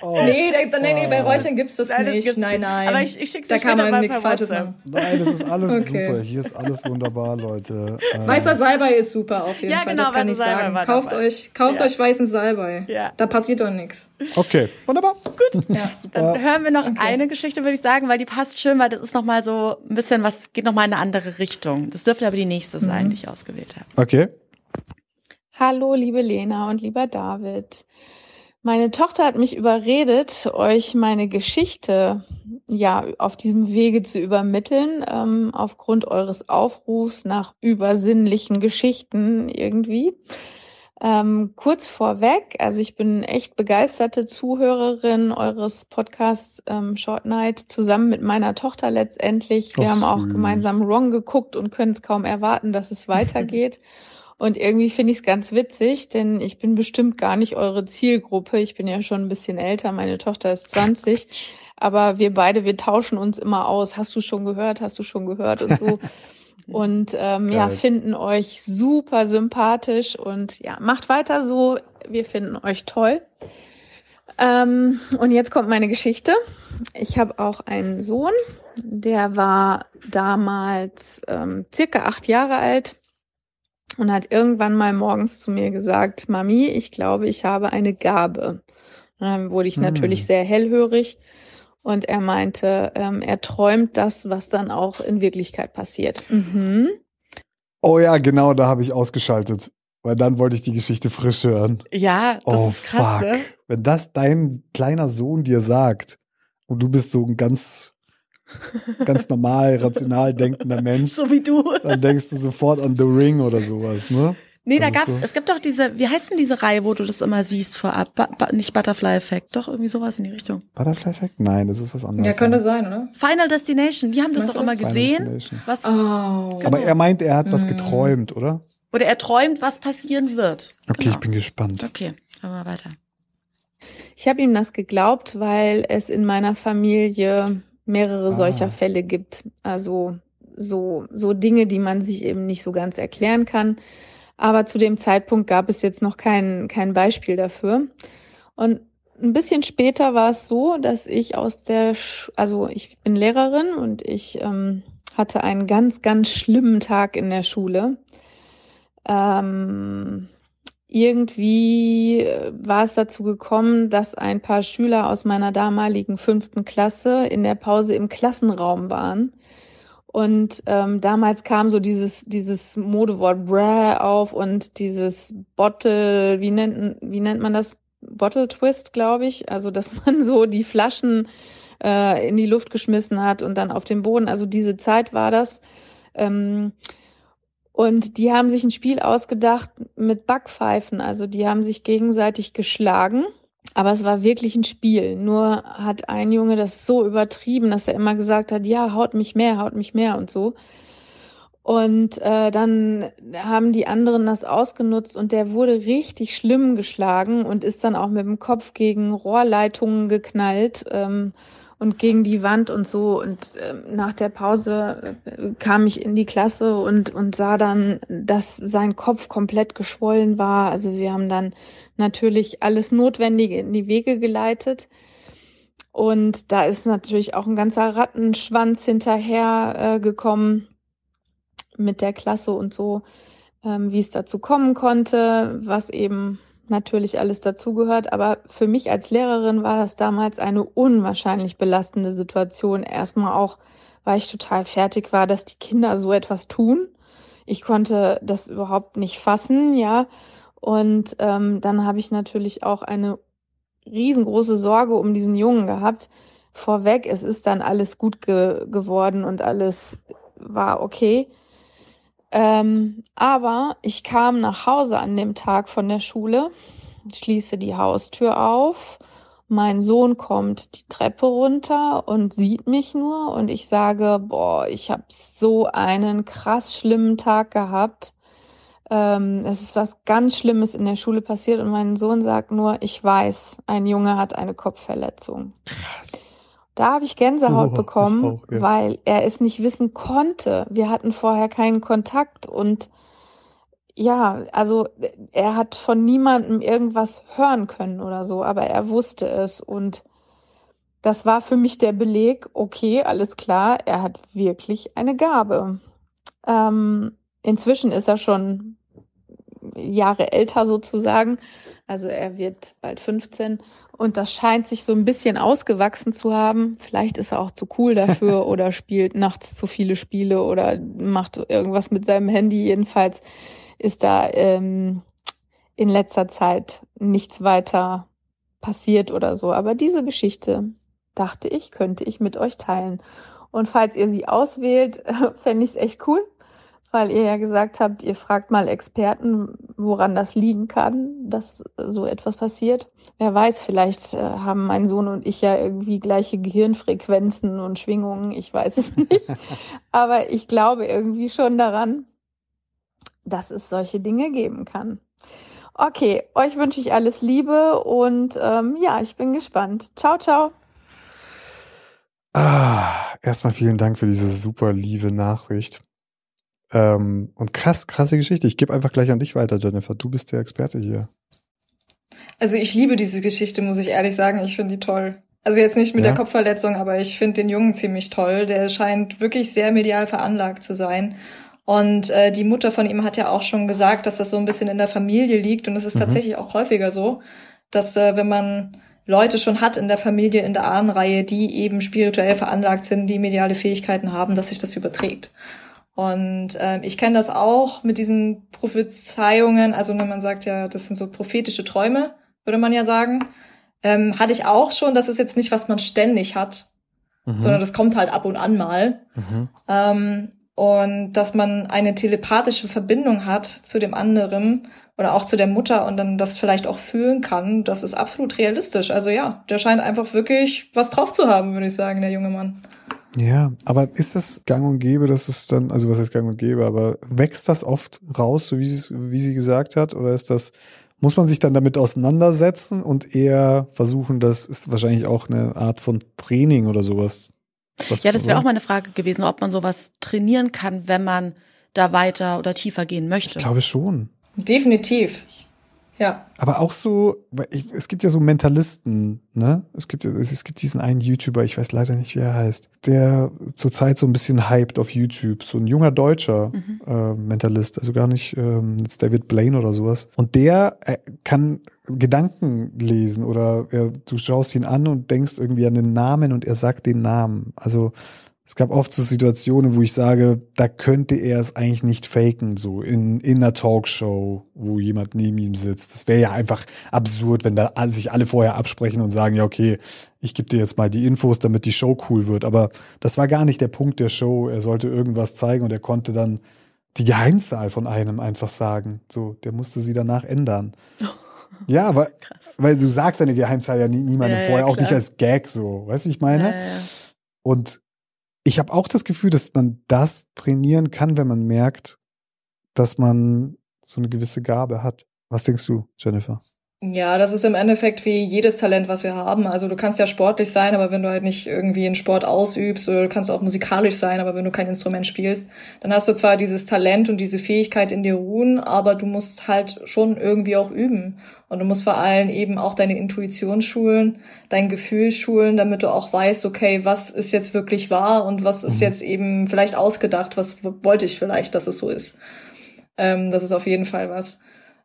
Oh, nee, da, nee, nee, bei fuck. Räuchern gibt's das Nein, das nicht. gibt's nein, nein. Aber ich- ich schick's Da dir kann man mal nichts Falsches machen. Nein, das ist alles Okay. super. Hier ist alles wunderbar, Leute. Äh, Weißer Salbei ist super auf jeden Ja, Fall, genau, das kann ich Salbei sagen. Kauft dabei. euch, kauft Ja. euch weißen Salbei. Ja. Da passiert doch nichts. Okay, wunderbar. Ja. Dann hören wir noch eine Geschichte, würde ich sagen, weil die passt schön, weil das ist nochmal so ein bisschen was, geht nochmal in eine andere Richtung. Das dürfte aber die nächste sein, die ich ausgewählt habe. Okay. Hallo, liebe Lena und lieber David. Meine Tochter hat mich überredet, euch meine Geschichte ja auf diesem Wege zu übermitteln, ähm, aufgrund eures Aufrufs nach übersinnlichen Geschichten irgendwie. Ähm, kurz vorweg, also ich bin echt begeisterte Zuhörerin eures Podcasts ähm, Short Night zusammen mit meiner Tochter letztendlich. Wir Ach, haben auch gemeinsam Wrong geguckt und können es kaum erwarten, dass es weitergeht. Und irgendwie finde ich es ganz witzig, denn ich bin bestimmt gar nicht eure Zielgruppe. Ich bin ja schon ein bisschen älter, meine Tochter ist 20. Aber wir beide, wir tauschen uns immer aus. Hast du schon gehört? Hast du schon gehört? Und so. Und ähm, ja, finden euch super sympathisch und ja, macht weiter so. Wir finden euch toll. Ähm, und jetzt kommt meine Geschichte. Ich habe auch einen Sohn, der war damals ähm, circa acht Jahre alt und hat irgendwann mal morgens zu mir gesagt, Mami, ich glaube, ich habe eine Gabe. Und dann wurde ich Hm. natürlich sehr hellhörig und er meinte, ähm, er träumt das, was dann auch in Wirklichkeit passiert. Mhm. Oh ja, genau, da habe ich ausgeschaltet. Weil dann wollte ich die Geschichte frisch hören. Ja, das oh ist krass, fuck. ne? Wenn das dein kleiner Sohn dir sagt und du bist so ein ganz, ganz normal, rational denkender Mensch, So wie du. dann denkst du sofort an The Ring oder sowas, ne? Nee, da ist gab's, so. es gibt doch diese, wie heißt denn diese Reihe, wo du das immer siehst vorab? Ba, ba, nicht Butterfly Effect, doch irgendwie sowas in die Richtung. Butterfly Effect? Nein, das ist was anderes. Ja, könnte sein, oder? Final Destination, die haben das Weißt doch immer gesehen. Destination. Was, Oh. Aber er meint, er hat was Mhm. geträumt, oder? oder er träumt, was passieren wird. Okay, Genau. ich bin gespannt. Okay, hören wir weiter. Ich habe ihm das geglaubt, weil es in meiner Familie mehrere Ah. solcher Fälle gibt. Also so, so Dinge, die man sich eben nicht so ganz erklären kann. Aber zu dem Zeitpunkt gab es jetzt noch kein, kein Beispiel dafür. Und ein bisschen später war es so, dass ich aus der, Sch also ich bin Lehrerin und ich ähm, hatte einen ganz, ganz schlimmen Tag in der Schule. Ähm, irgendwie äh, war es dazu gekommen, dass ein paar Schüler aus meiner damaligen fünften Klasse in der Pause im Klassenraum waren. Und ähm, damals kam so dieses, dieses Modewort Bräh auf und dieses Bottle, wie nennt, wie nennt man das? Bottle Twist, glaube ich. Also, dass man so die Flaschen äh, in die Luft geschmissen hat und dann auf den Boden. Also diese Zeit war das. Ähm, und die haben sich ein Spiel ausgedacht mit Backpfeifen. Also die haben sich gegenseitig geschlagen. Aber es war wirklich ein Spiel. Nur hat ein Junge das so übertrieben, dass er immer gesagt hat, ja, haut mich mehr, haut mich mehr und so. Und äh, dann haben die anderen das ausgenutzt und der wurde richtig schlimm geschlagen und ist dann auch mit dem Kopf gegen Rohrleitungen geknallt ähm, und gegen die Wand und so. Und ähm, nach der Pause äh, kam ich in die Klasse und, und sah dann, dass sein Kopf komplett geschwollen war. Also wir haben dann natürlich alles Notwendige in die Wege geleitet. Und da ist natürlich auch ein ganzer Rattenschwanz hinterher äh, gekommen mit der Klasse und so, ähm, wie es dazu kommen konnte, was eben natürlich alles dazugehört. Aber für mich als Lehrerin war das damals eine unwahrscheinlich belastende Situation. Erstmal auch, weil ich total fertig war, dass die Kinder so etwas tun. Ich konnte das überhaupt nicht fassen, ja. Und ähm, dann habe ich natürlich auch eine riesengroße Sorge um diesen Jungen gehabt. Vorweg, es ist dann alles gut ge geworden und alles war okay. Ähm, aber ich kam nach Hause an dem Tag von der Schule, schließe die Haustür auf. Mein Sohn kommt die Treppe runter und sieht mich nur und ich sage, boah, ich habe so einen krass schlimmen Tag gehabt. Ähm, es ist was ganz Schlimmes in der Schule passiert und mein Sohn sagt nur, ich weiß, ein Junge hat eine Kopfverletzung. Krass. Da habe ich Gänsehaut oh, bekommen, weil er es nicht wissen konnte. Wir hatten vorher keinen Kontakt und ja, also er hat von niemandem irgendwas hören können oder so, aber er wusste es und das war für mich der Beleg, okay, alles klar, er hat wirklich eine Gabe. Ähm, inzwischen ist er schon Jahre älter sozusagen, also er wird bald 15 und das scheint sich so ein bisschen ausgewachsen zu haben. Vielleicht ist er auch zu cool dafür oder spielt nachts zu viele Spiele oder macht irgendwas mit seinem Handy. Jedenfalls ist da ähm, in letzter Zeit nichts weiter passiert oder so. Aber diese Geschichte, dachte ich, könnte ich mit euch teilen. Und falls ihr sie auswählt, fände ich es echt cool weil ihr ja gesagt habt, ihr fragt mal Experten, woran das liegen kann, dass so etwas passiert. Wer weiß, vielleicht äh, haben mein Sohn und ich ja irgendwie gleiche Gehirnfrequenzen und Schwingungen, ich weiß es nicht. Aber ich glaube irgendwie schon daran, dass es solche Dinge geben kann. Okay, euch wünsche ich alles Liebe und ähm, ja, ich bin gespannt. Ciao, ciao. Ah, erstmal vielen Dank für diese super liebe Nachricht. Ähm, und krass, krasse Geschichte. Ich gebe einfach gleich an dich weiter, Jennifer. Du bist der Experte hier. Also ich liebe diese Geschichte, muss ich ehrlich sagen. Ich finde die toll. Also jetzt nicht mit ja. der Kopfverletzung, aber ich finde den Jungen ziemlich toll. Der scheint wirklich sehr medial veranlagt zu sein. Und äh, die Mutter von ihm hat ja auch schon gesagt, dass das so ein bisschen in der Familie liegt. Und es ist mhm. tatsächlich auch häufiger so, dass äh, wenn man Leute schon hat in der Familie, in der Ahnenreihe, die eben spirituell veranlagt sind, die mediale Fähigkeiten haben, dass sich das überträgt. Und äh, ich kenne das auch mit diesen Prophezeiungen, also wenn man sagt ja, das sind so prophetische Träume, würde man ja sagen. Ähm, hatte ich auch schon, das ist jetzt nicht, was man ständig hat, mhm. sondern das kommt halt ab und an mal. Mhm. Ähm, und dass man eine telepathische Verbindung hat zu dem anderen oder auch zu der Mutter und dann das vielleicht auch fühlen kann, das ist absolut realistisch. Also ja, der scheint einfach wirklich was drauf zu haben, würde ich sagen, der junge Mann. Ja, aber ist das gang und gäbe, dass es dann, also was heißt gang und gäbe, aber wächst das oft raus, so wie sie, wie sie gesagt hat, oder ist das, muss man sich dann damit auseinandersetzen und eher versuchen, das ist wahrscheinlich auch eine Art von Training oder sowas? Was ja, das wäre auch mal eine Frage gewesen, ob man sowas trainieren kann, wenn man da weiter oder tiefer gehen möchte. Ich glaube schon. Definitiv. Ja. Aber auch so, es gibt ja so Mentalisten, ne? Es gibt, es gibt diesen einen YouTuber, ich weiß leider nicht, wie er heißt, der zurzeit so ein bisschen hyped auf YouTube. So ein junger deutscher mhm. äh, Mentalist, also gar nicht ähm, jetzt David Blaine oder sowas. Und der äh, kann Gedanken lesen oder äh, du schaust ihn an und denkst irgendwie an den Namen und er sagt den Namen. Also es gab oft so Situationen, wo ich sage, da könnte er es eigentlich nicht faken, so in, in einer Talkshow, wo jemand neben ihm sitzt. Das wäre ja einfach absurd, wenn da sich alle vorher absprechen und sagen, ja, okay, ich gebe dir jetzt mal die Infos, damit die Show cool wird. Aber das war gar nicht der Punkt der Show. Er sollte irgendwas zeigen und er konnte dann die Geheimzahl von einem einfach sagen. So, der musste sie danach ändern. Ja, aber weil du sagst deine Geheimzahl ja nie, niemandem ja, vorher, ja, auch nicht als Gag so. Weißt du, ich meine? Ja, und ich habe auch das Gefühl, dass man das trainieren kann, wenn man merkt, dass man so eine gewisse Gabe hat. Was denkst du, Jennifer? Ja, das ist im Endeffekt wie jedes Talent, was wir haben. Also du kannst ja sportlich sein, aber wenn du halt nicht irgendwie einen Sport ausübst oder du kannst auch musikalisch sein, aber wenn du kein Instrument spielst, dann hast du zwar dieses Talent und diese Fähigkeit in dir ruhen, aber du musst halt schon irgendwie auch üben. Und du musst vor allem eben auch deine Intuition schulen, dein Gefühl schulen, damit du auch weißt, okay, was ist jetzt wirklich wahr und was ist mhm. jetzt eben vielleicht ausgedacht, was wollte ich vielleicht, dass es so ist. Ähm, das ist auf jeden Fall was.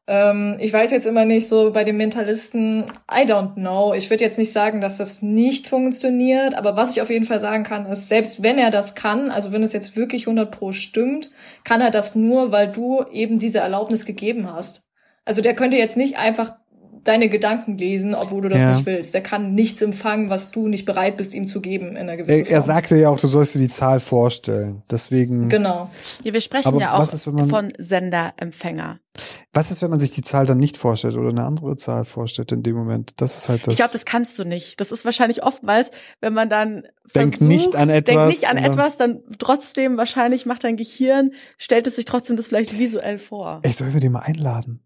Ähm, ich weiß jetzt immer nicht so bei den Mentalisten, I don't know. Ich würde jetzt nicht sagen, dass das nicht funktioniert, aber was ich auf jeden Fall sagen kann, ist, selbst wenn er das kann, also wenn es jetzt wirklich 100 pro stimmt, kann er das nur, weil du eben diese Erlaubnis gegeben hast. Also der könnte jetzt nicht einfach deine Gedanken lesen, obwohl du das ja. nicht willst. Der kann nichts empfangen, was du nicht bereit bist, ihm zu geben in einer gewissen er, er sagte ja auch, du sollst dir die Zahl vorstellen. Deswegen. Genau. Ja, wir sprechen ja auch ist, man, von Sender-Empfänger. Was ist, wenn man sich die Zahl dann nicht vorstellt oder eine andere Zahl vorstellt in dem Moment? Das ist halt das. Ich glaube, das kannst du nicht. Das ist wahrscheinlich oftmals, wenn man dann denkt versucht, nicht an etwas, denkt nicht an etwas, dann trotzdem wahrscheinlich macht dein Gehirn stellt es sich trotzdem das vielleicht visuell vor. Ey, sollen wir den mal einladen?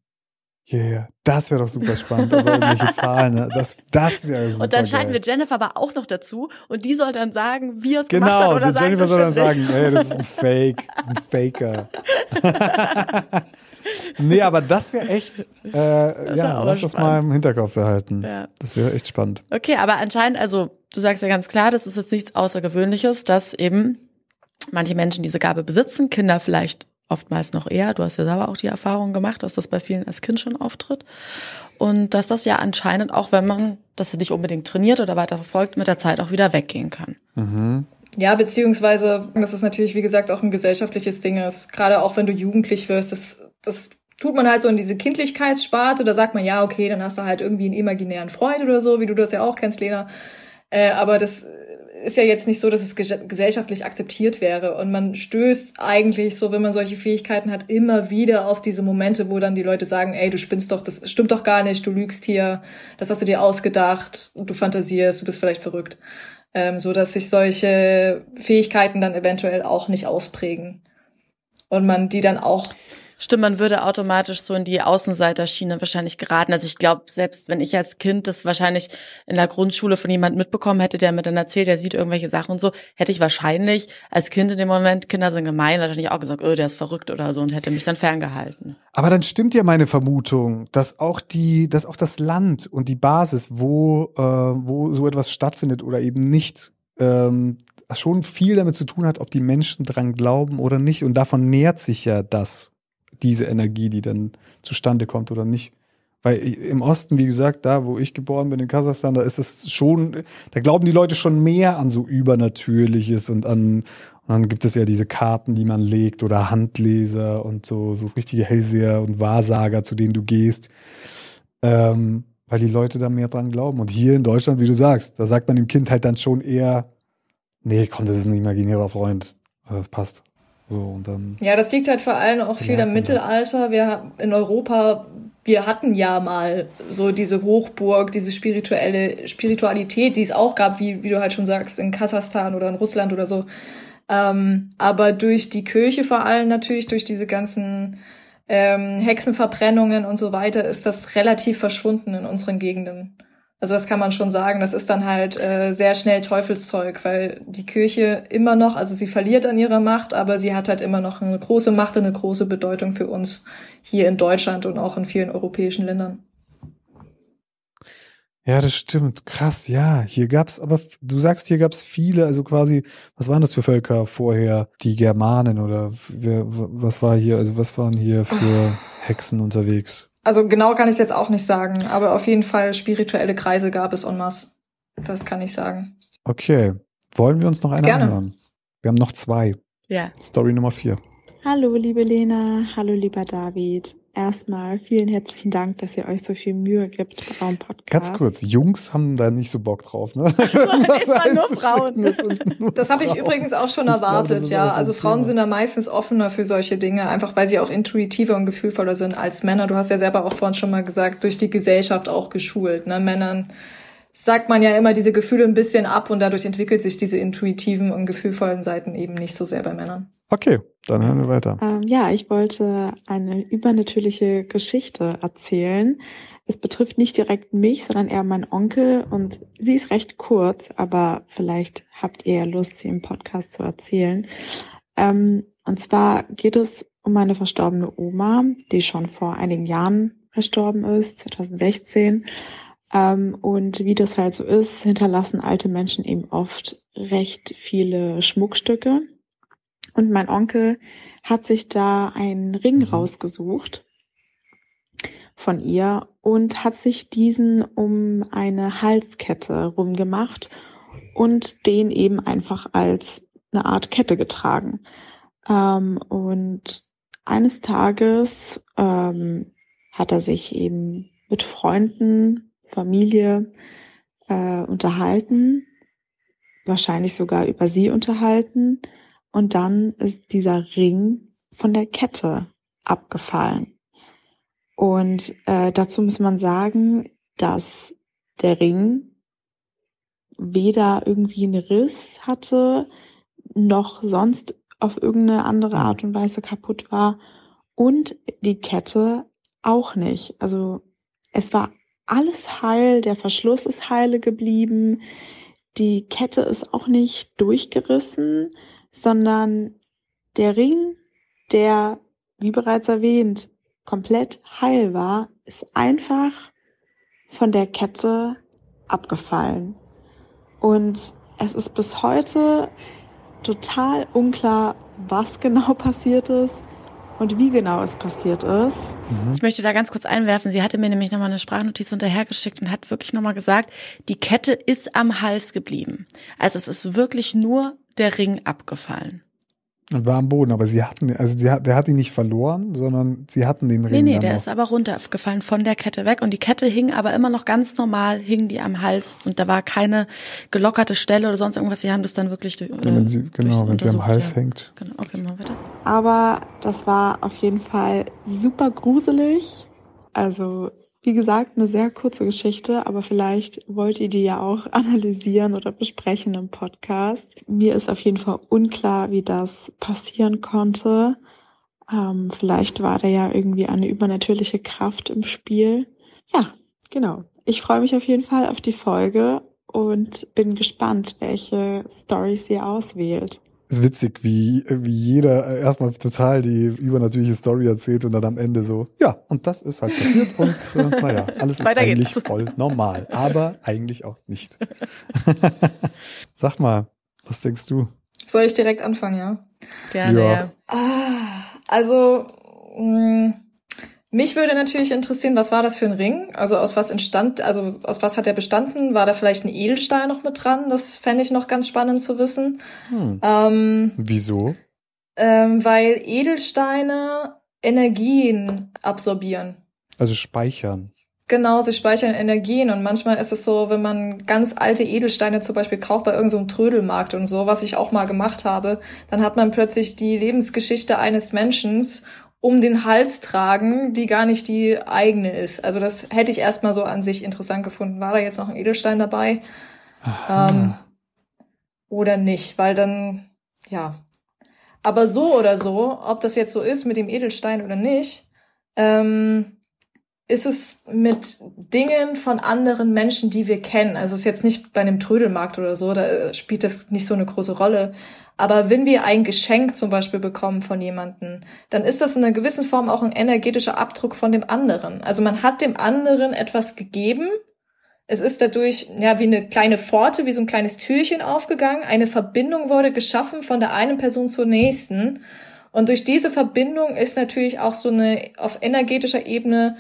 Ja, yeah, das wäre doch super spannend, aber irgendwelche Zahlen, ne? das, das wäre super Und dann schalten wir Jennifer aber auch noch dazu und die soll dann sagen, wie es genau, gemacht hat. Oder sagen, Jennifer soll dann sagen, ey, das ist ein Fake, das ist ein Faker. nee, aber das wäre echt, äh, ja, lass das mal im Hinterkopf behalten. Ja. Das wäre echt spannend. Okay, aber anscheinend, also du sagst ja ganz klar, das ist jetzt nichts Außergewöhnliches, dass eben manche Menschen diese Gabe besitzen, Kinder vielleicht oftmals noch eher. Du hast ja selber auch die Erfahrung gemacht, dass das bei vielen als Kind schon auftritt. Und dass das ja anscheinend auch, wenn man das nicht unbedingt trainiert oder weiter verfolgt, mit der Zeit auch wieder weggehen kann. Mhm. Ja, beziehungsweise, das ist natürlich, wie gesagt, auch ein gesellschaftliches Ding ist. Gerade auch wenn du jugendlich wirst, das, das tut man halt so in diese Kindlichkeitssparte. Da sagt man, ja, okay, dann hast du halt irgendwie einen imaginären Freund oder so, wie du das ja auch kennst, Lena. Äh, aber das ist ja jetzt nicht so, dass es gesellschaftlich akzeptiert wäre. Und man stößt eigentlich so, wenn man solche Fähigkeiten hat, immer wieder auf diese Momente, wo dann die Leute sagen, ey, du spinnst doch, das stimmt doch gar nicht, du lügst hier, das hast du dir ausgedacht, du fantasierst, du bist vielleicht verrückt. Ähm, so dass sich solche Fähigkeiten dann eventuell auch nicht ausprägen. Und man die dann auch Stimmt, man würde automatisch so in die Außenseiterschiene wahrscheinlich geraten. Also ich glaube, selbst wenn ich als Kind das wahrscheinlich in der Grundschule von jemandem mitbekommen hätte, der mir dann erzählt, der sieht irgendwelche Sachen und so, hätte ich wahrscheinlich als Kind in dem Moment, Kinder sind gemein, wahrscheinlich auch gesagt, oh, der ist verrückt oder so und hätte mich dann ferngehalten. Aber dann stimmt ja meine Vermutung, dass auch die, dass auch das Land und die Basis, wo, äh, wo so etwas stattfindet oder eben nicht, ähm, schon viel damit zu tun hat, ob die Menschen dran glauben oder nicht. Und davon nährt sich ja das diese Energie, die dann zustande kommt oder nicht. Weil im Osten, wie gesagt, da, wo ich geboren bin, in Kasachstan, da ist es schon, da glauben die Leute schon mehr an so Übernatürliches und an, und dann gibt es ja diese Karten, die man legt oder Handleser und so, so richtige Hellseher und Wahrsager, zu denen du gehst. Ähm, weil die Leute da mehr dran glauben. Und hier in Deutschland, wie du sagst, da sagt man dem Kind halt dann schon eher, nee, komm, das ist ein imaginärer Freund. Das passt. So, und dann ja, das liegt halt vor allem auch viel im Mittelalter. Wir in Europa, wir hatten ja mal so diese Hochburg, diese spirituelle Spiritualität, die es auch gab, wie, wie du halt schon sagst, in Kasachstan oder in Russland oder so. Ähm, aber durch die Kirche vor allem natürlich, durch diese ganzen ähm, Hexenverbrennungen und so weiter, ist das relativ verschwunden in unseren Gegenden. Also das kann man schon sagen, das ist dann halt äh, sehr schnell Teufelszeug, weil die Kirche immer noch, also sie verliert an ihrer Macht, aber sie hat halt immer noch eine große Macht und eine große Bedeutung für uns hier in Deutschland und auch in vielen europäischen Ländern. Ja, das stimmt. Krass, ja. Hier gab's aber, du sagst, hier gab's viele, also quasi, was waren das für Völker vorher? Die Germanen oder wer, was war hier, also was waren hier für Hexen unterwegs? Also genau kann ich es jetzt auch nicht sagen, aber auf jeden Fall spirituelle Kreise gab es en masse. Das kann ich sagen. Okay. Wollen wir uns noch eine Gerne. anhören? Wir haben noch zwei. Ja. Story Nummer vier. Hallo, liebe Lena. Hallo, lieber David. Erstmal vielen herzlichen Dank, dass ihr euch so viel Mühe gibt beim Podcast. Ganz kurz, Jungs haben da nicht so Bock drauf, ne? Also, ist man nur Frauen. das habe ich übrigens auch schon erwartet, glaube, ja. Also Frauen sind da meistens offener für solche Dinge, einfach weil sie auch intuitiver und gefühlvoller sind als Männer. Du hast ja selber auch vorhin schon mal gesagt, durch die Gesellschaft auch geschult, ne? Männern sagt man ja immer diese Gefühle ein bisschen ab und dadurch entwickelt sich diese intuitiven und gefühlvollen Seiten eben nicht so sehr bei Männern. Okay, dann hören wir weiter. Ähm, ja, ich wollte eine übernatürliche Geschichte erzählen. es betrifft nicht direkt mich, sondern eher meinen Onkel und sie ist recht kurz, aber vielleicht habt ihr ja Lust, sie im Podcast zu erzählen. Ähm, und zwar geht es um meine verstorbene Oma, die schon vor einigen Jahren verstorben ist, 2016. Ähm, und wie das halt so ist, hinterlassen alte Menschen eben oft recht viele Schmuckstücke. Und mein Onkel hat sich da einen Ring mhm. rausgesucht von ihr und hat sich diesen um eine Halskette rumgemacht und den eben einfach als eine Art Kette getragen. Ähm, und eines Tages ähm, hat er sich eben mit Freunden, Familie äh, unterhalten, wahrscheinlich sogar über sie unterhalten. Und dann ist dieser Ring von der Kette abgefallen. Und äh, dazu muss man sagen, dass der Ring weder irgendwie einen Riss hatte, noch sonst auf irgendeine andere Art und Weise kaputt war und die Kette auch nicht. Also es war alles heil, der Verschluss ist heile geblieben, die Kette ist auch nicht durchgerissen, sondern der Ring, der, wie bereits erwähnt, komplett heil war, ist einfach von der Kette abgefallen. Und es ist bis heute total unklar, was genau passiert ist und wie genau es passiert ist. Mhm. Ich möchte da ganz kurz einwerfen. Sie hatte mir nämlich nochmal eine Sprachnotiz hinterhergeschickt und hat wirklich nochmal gesagt, die Kette ist am Hals geblieben. Also es ist wirklich nur der Ring abgefallen. Und war am Boden, aber sie hatten, also sie, der hat ihn nicht verloren, sondern sie hatten den Ring. Nee, nee, der noch. ist aber runtergefallen von der Kette weg und die Kette hing aber immer noch ganz normal, hing die am Hals und da war keine gelockerte Stelle oder sonst irgendwas. Sie haben das dann wirklich äh, ja, wenn sie, Genau, wenn sie am Hals ja. hängt. Genau, okay, mal weiter. Aber das war auf jeden Fall super gruselig. Also wie gesagt, eine sehr kurze Geschichte, aber vielleicht wollt ihr die ja auch analysieren oder besprechen im Podcast. Mir ist auf jeden Fall unklar, wie das passieren konnte. Ähm, vielleicht war da ja irgendwie eine übernatürliche Kraft im Spiel. Ja, genau. Ich freue mich auf jeden Fall auf die Folge und bin gespannt, welche Stories ihr auswählt ist witzig, wie, wie jeder erstmal total die übernatürliche Story erzählt und dann am Ende so, ja, und das ist halt passiert und äh, naja, alles ist eigentlich geht's. voll normal, aber eigentlich auch nicht. Sag mal, was denkst du? Soll ich direkt anfangen, ja? Gerne, ja. ja. Ah, also, mh, mm, mich würde natürlich interessieren, was war das für ein Ring? Also aus was entstand, also aus was hat er bestanden? War da vielleicht ein Edelstahl noch mit dran? Das fände ich noch ganz spannend zu wissen. Hm. Ähm, Wieso? Ähm, weil Edelsteine Energien absorbieren. Also speichern. Genau, sie speichern Energien und manchmal ist es so, wenn man ganz alte Edelsteine zum Beispiel kauft bei irgendeinem so Trödelmarkt und so, was ich auch mal gemacht habe, dann hat man plötzlich die Lebensgeschichte eines Menschen um den Hals tragen, die gar nicht die eigene ist. Also das hätte ich erstmal so an sich interessant gefunden. War da jetzt noch ein Edelstein dabei? Ähm, oder nicht? Weil dann, ja. Aber so oder so, ob das jetzt so ist mit dem Edelstein oder nicht, ähm, ist es mit Dingen von anderen Menschen, die wir kennen. Also es ist jetzt nicht bei einem Trödelmarkt oder so, da spielt das nicht so eine große Rolle. Aber wenn wir ein Geschenk zum Beispiel bekommen von jemanden, dann ist das in einer gewissen Form auch ein energetischer Abdruck von dem anderen. Also man hat dem anderen etwas gegeben. Es ist dadurch, ja, wie eine kleine Pforte, wie so ein kleines Türchen aufgegangen. Eine Verbindung wurde geschaffen von der einen Person zur nächsten. Und durch diese Verbindung ist natürlich auch so eine auf energetischer Ebene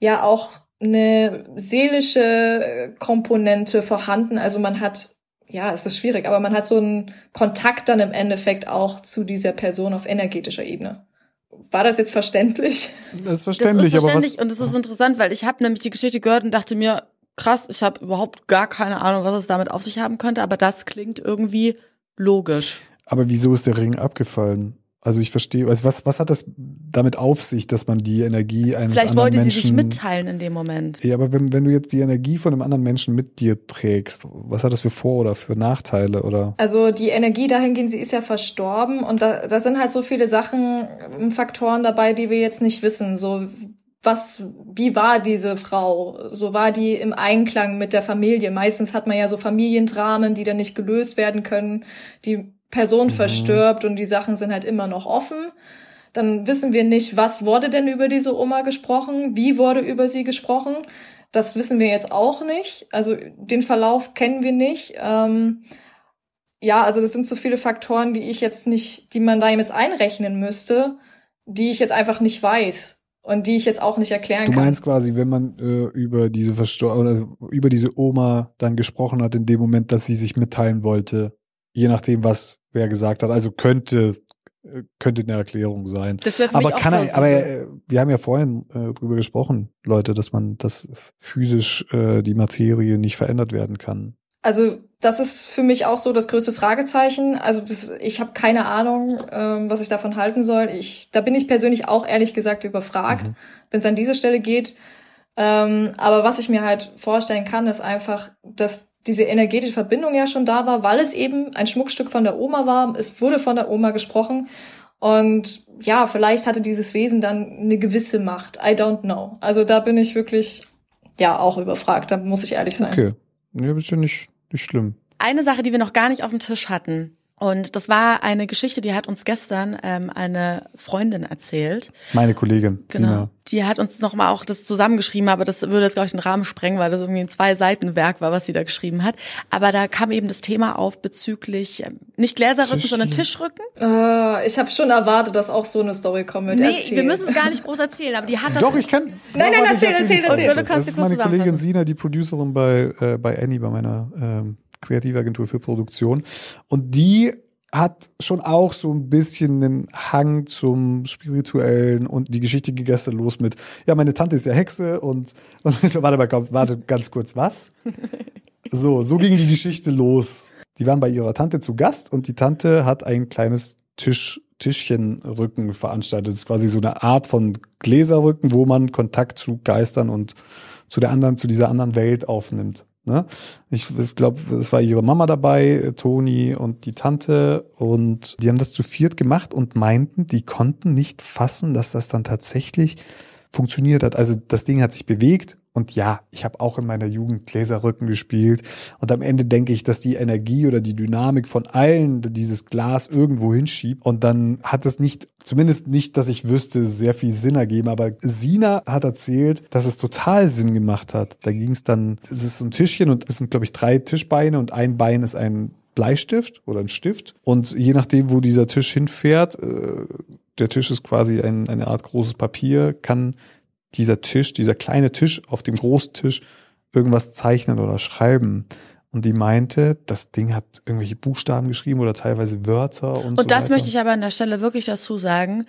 ja auch eine seelische Komponente vorhanden. Also man hat ja, es ist schwierig, aber man hat so einen Kontakt dann im Endeffekt auch zu dieser Person auf energetischer Ebene. War das jetzt verständlich? Das ist verständlich, das ist verständlich und es ist interessant, weil ich habe nämlich die Geschichte gehört und dachte mir, krass, ich habe überhaupt gar keine Ahnung, was es damit auf sich haben könnte, aber das klingt irgendwie logisch. Aber wieso ist der Ring abgefallen? Also ich verstehe, also was, was hat das damit auf sich, dass man die Energie eines Vielleicht anderen wollte Menschen, sie sich mitteilen in dem Moment. Ja, aber wenn, wenn du jetzt die Energie von einem anderen Menschen mit dir trägst, was hat das für Vor- oder für Nachteile? Oder? Also die Energie dahingehend, sie ist ja verstorben und da, da sind halt so viele Sachen, Faktoren dabei, die wir jetzt nicht wissen. So was, wie war diese Frau? So war die im Einklang mit der Familie. Meistens hat man ja so Familiendramen, die dann nicht gelöst werden können. Die Person mhm. verstirbt und die Sachen sind halt immer noch offen. Dann wissen wir nicht, was wurde denn über diese Oma gesprochen? Wie wurde über sie gesprochen? Das wissen wir jetzt auch nicht. Also den Verlauf kennen wir nicht. Ähm, ja, also das sind so viele Faktoren, die ich jetzt nicht, die man da jetzt einrechnen müsste, die ich jetzt einfach nicht weiß und die ich jetzt auch nicht erklären kann. Du meinst kann. quasi, wenn man äh, über diese Verstor oder über diese Oma dann gesprochen hat in dem Moment, dass sie sich mitteilen wollte, je nachdem, was wer gesagt hat. Also könnte äh, könnte eine Erklärung sein. Das für aber kann er, aber äh, wir haben ja vorhin äh, drüber gesprochen, Leute, dass man, dass physisch äh, die Materie nicht verändert werden kann. Also das ist für mich auch so das größte Fragezeichen. Also das, ich habe keine Ahnung, ähm, was ich davon halten soll. Ich, da bin ich persönlich auch ehrlich gesagt überfragt, mhm. wenn es an diese Stelle geht. Ähm, aber was ich mir halt vorstellen kann, ist einfach, dass diese energetische Verbindung ja schon da war, weil es eben ein Schmuckstück von der Oma war. Es wurde von der Oma gesprochen. Und ja, vielleicht hatte dieses Wesen dann eine gewisse Macht. I don't know. Also da bin ich wirklich, ja, auch überfragt. Da muss ich ehrlich sein. Okay. Ja, bist du nicht nicht schlimm. Eine Sache, die wir noch gar nicht auf dem Tisch hatten, und das war eine Geschichte, die hat uns gestern ähm, eine Freundin erzählt. Meine Kollegin. Genau. Sina. Die hat uns nochmal auch das zusammengeschrieben, aber das würde jetzt, glaube ich, den Rahmen sprengen, weil das irgendwie ein Zwei-Seiten-Werk war, was sie da geschrieben hat. Aber da kam eben das Thema auf bezüglich ähm, nicht Gläserrücken, Tisch, sondern Tischrücken. Uh, ich habe schon erwartet, dass auch so eine Story kommt. Nee, erzählen. wir müssen es gar nicht groß erzählen, aber die hat das. Doch, ich kann. Nein, nein, erzähl, erzähl, erzähl. erzähl. Das ist meine Kollegin Sina, die Producerin bei, äh, bei Annie, bei meiner ähm, Kreativagentur für Produktion. Und die hat schon auch so ein bisschen einen Hang zum Spirituellen und die Geschichte ging gestern los mit, ja, meine Tante ist ja Hexe und, und warte mal, warte ganz kurz, was? So, so ging die Geschichte los. Die waren bei ihrer Tante zu Gast und die Tante hat ein kleines Tisch, Tischchenrücken veranstaltet. Das ist quasi so eine Art von Gläserrücken, wo man Kontakt zu Geistern und zu der anderen, zu dieser anderen Welt aufnimmt. Ne? Ich, ich glaube, es war ihre Mama dabei, Toni und die Tante und die haben das zu viert gemacht und meinten, die konnten nicht fassen, dass das dann tatsächlich funktioniert hat. Also das Ding hat sich bewegt und ja, ich habe auch in meiner Jugend Gläserrücken gespielt und am Ende denke ich, dass die Energie oder die Dynamik von allen dieses Glas irgendwo hinschiebt und dann hat es nicht, zumindest nicht, dass ich wüsste, sehr viel Sinn ergeben, aber Sina hat erzählt, dass es total Sinn gemacht hat. Da ging es dann, es ist so ein Tischchen und es sind glaube ich drei Tischbeine und ein Bein ist ein Bleistift oder ein Stift und je nachdem, wo dieser Tisch hinfährt, äh, der Tisch ist quasi ein, eine Art großes Papier, kann dieser Tisch, dieser kleine Tisch auf dem Großtisch irgendwas zeichnen oder schreiben. Und die meinte, das Ding hat irgendwelche Buchstaben geschrieben oder teilweise Wörter und, und so Und das weiter. möchte ich aber an der Stelle wirklich dazu sagen.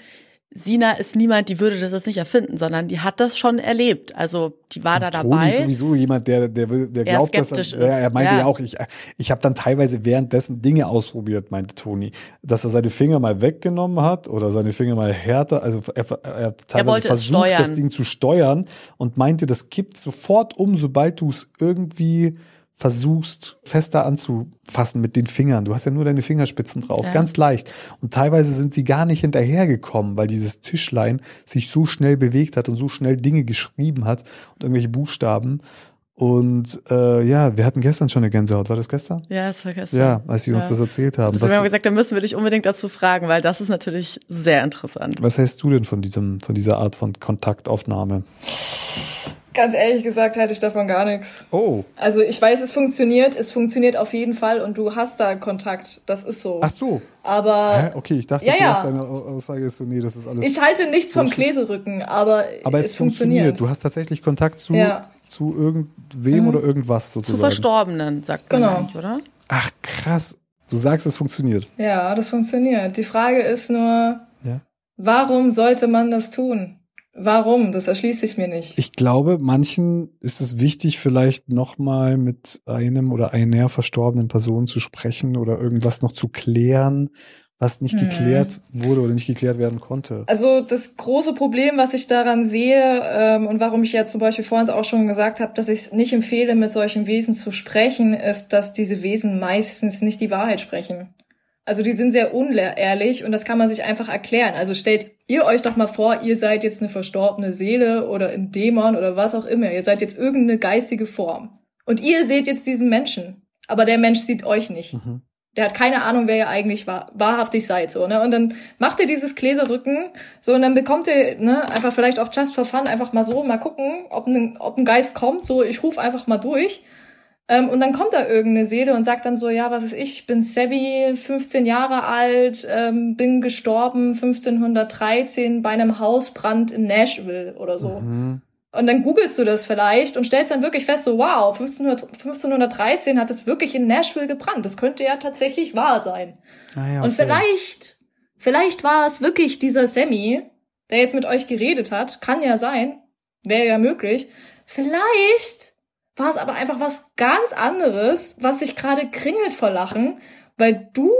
Sina ist niemand, die würde das jetzt nicht erfinden, sondern die hat das schon erlebt. Also die war und da Toni dabei. ist sowieso jemand, der der der glaubt, dass er, er, er meinte ja. ja, auch, ich ich habe dann teilweise währenddessen Dinge ausprobiert, meinte Toni, dass er seine Finger mal weggenommen hat oder seine Finger mal härter, also er, er hat teilweise er versucht, das Ding zu steuern und meinte, das kippt sofort um, sobald du es irgendwie versuchst, fester anzufassen mit den Fingern. Du hast ja nur deine Fingerspitzen drauf, ja. ganz leicht. Und teilweise sind die gar nicht hinterhergekommen, weil dieses Tischlein sich so schnell bewegt hat und so schnell Dinge geschrieben hat und irgendwelche Buchstaben. Und äh, ja, wir hatten gestern schon eine Gänsehaut. War das gestern? Ja, das war gestern. Ja, als sie ja. uns das erzählt haben. Haben wir gesagt, da müssen wir dich unbedingt dazu fragen, weil das ist natürlich sehr interessant. Was hältst du denn von diesem, von dieser Art von Kontaktaufnahme? Ganz ehrlich gesagt halte ich davon gar nichts. Oh. Also ich weiß, es funktioniert, es funktioniert auf jeden Fall und du hast da Kontakt. Das ist so. Ach so. Aber. Hä? Okay, ich dachte, ja, ja. deine Aussage ist so, nee, das ist alles. Ich halte nichts vom Gläserrücken, aber, aber es, es funktioniert. funktioniert. Du hast tatsächlich Kontakt zu, ja. zu irgendwem mhm. oder irgendwas sozusagen. Zu Verstorbenen, sagt man genau. eigentlich, oder? Ach krass. Du sagst, es funktioniert. Ja, das funktioniert. Die Frage ist nur, ja? warum sollte man das tun? Warum? Das erschließt sich mir nicht. Ich glaube, manchen ist es wichtig, vielleicht nochmal mit einem oder einer verstorbenen Person zu sprechen oder irgendwas noch zu klären, was nicht hm. geklärt wurde oder nicht geklärt werden konnte. Also das große Problem, was ich daran sehe ähm, und warum ich ja zum Beispiel vorhin auch schon gesagt habe, dass ich es nicht empfehle, mit solchen Wesen zu sprechen, ist, dass diese Wesen meistens nicht die Wahrheit sprechen. Also die sind sehr unehrlich und das kann man sich einfach erklären. Also stellt ihr euch doch mal vor, ihr seid jetzt eine verstorbene Seele oder ein Dämon oder was auch immer. Ihr seid jetzt irgendeine geistige Form. Und ihr seht jetzt diesen Menschen. Aber der Mensch sieht euch nicht. Mhm. Der hat keine Ahnung, wer ihr eigentlich wahr, wahrhaftig seid, so, ne? Und dann macht ihr dieses Gläserrücken, so, und dann bekommt ihr, ne, einfach vielleicht auch just for fun, einfach mal so, mal gucken, ob ein, ob ein Geist kommt, so, ich ruf einfach mal durch. Ähm, und dann kommt da irgendeine Seele und sagt dann so, ja, was ist ich, ich bin Savvy, 15 Jahre alt, ähm, bin gestorben 1513 bei einem Hausbrand in Nashville oder so. Mhm. Und dann googelst du das vielleicht und stellst dann wirklich fest, so wow, 1500, 1513 hat es wirklich in Nashville gebrannt. Das könnte ja tatsächlich wahr sein. Ah ja, okay. Und vielleicht, vielleicht war es wirklich dieser Sammy, der jetzt mit euch geredet hat. Kann ja sein. Wäre ja möglich. Vielleicht war es aber einfach was ganz anderes, was sich gerade kringelt vor Lachen, weil du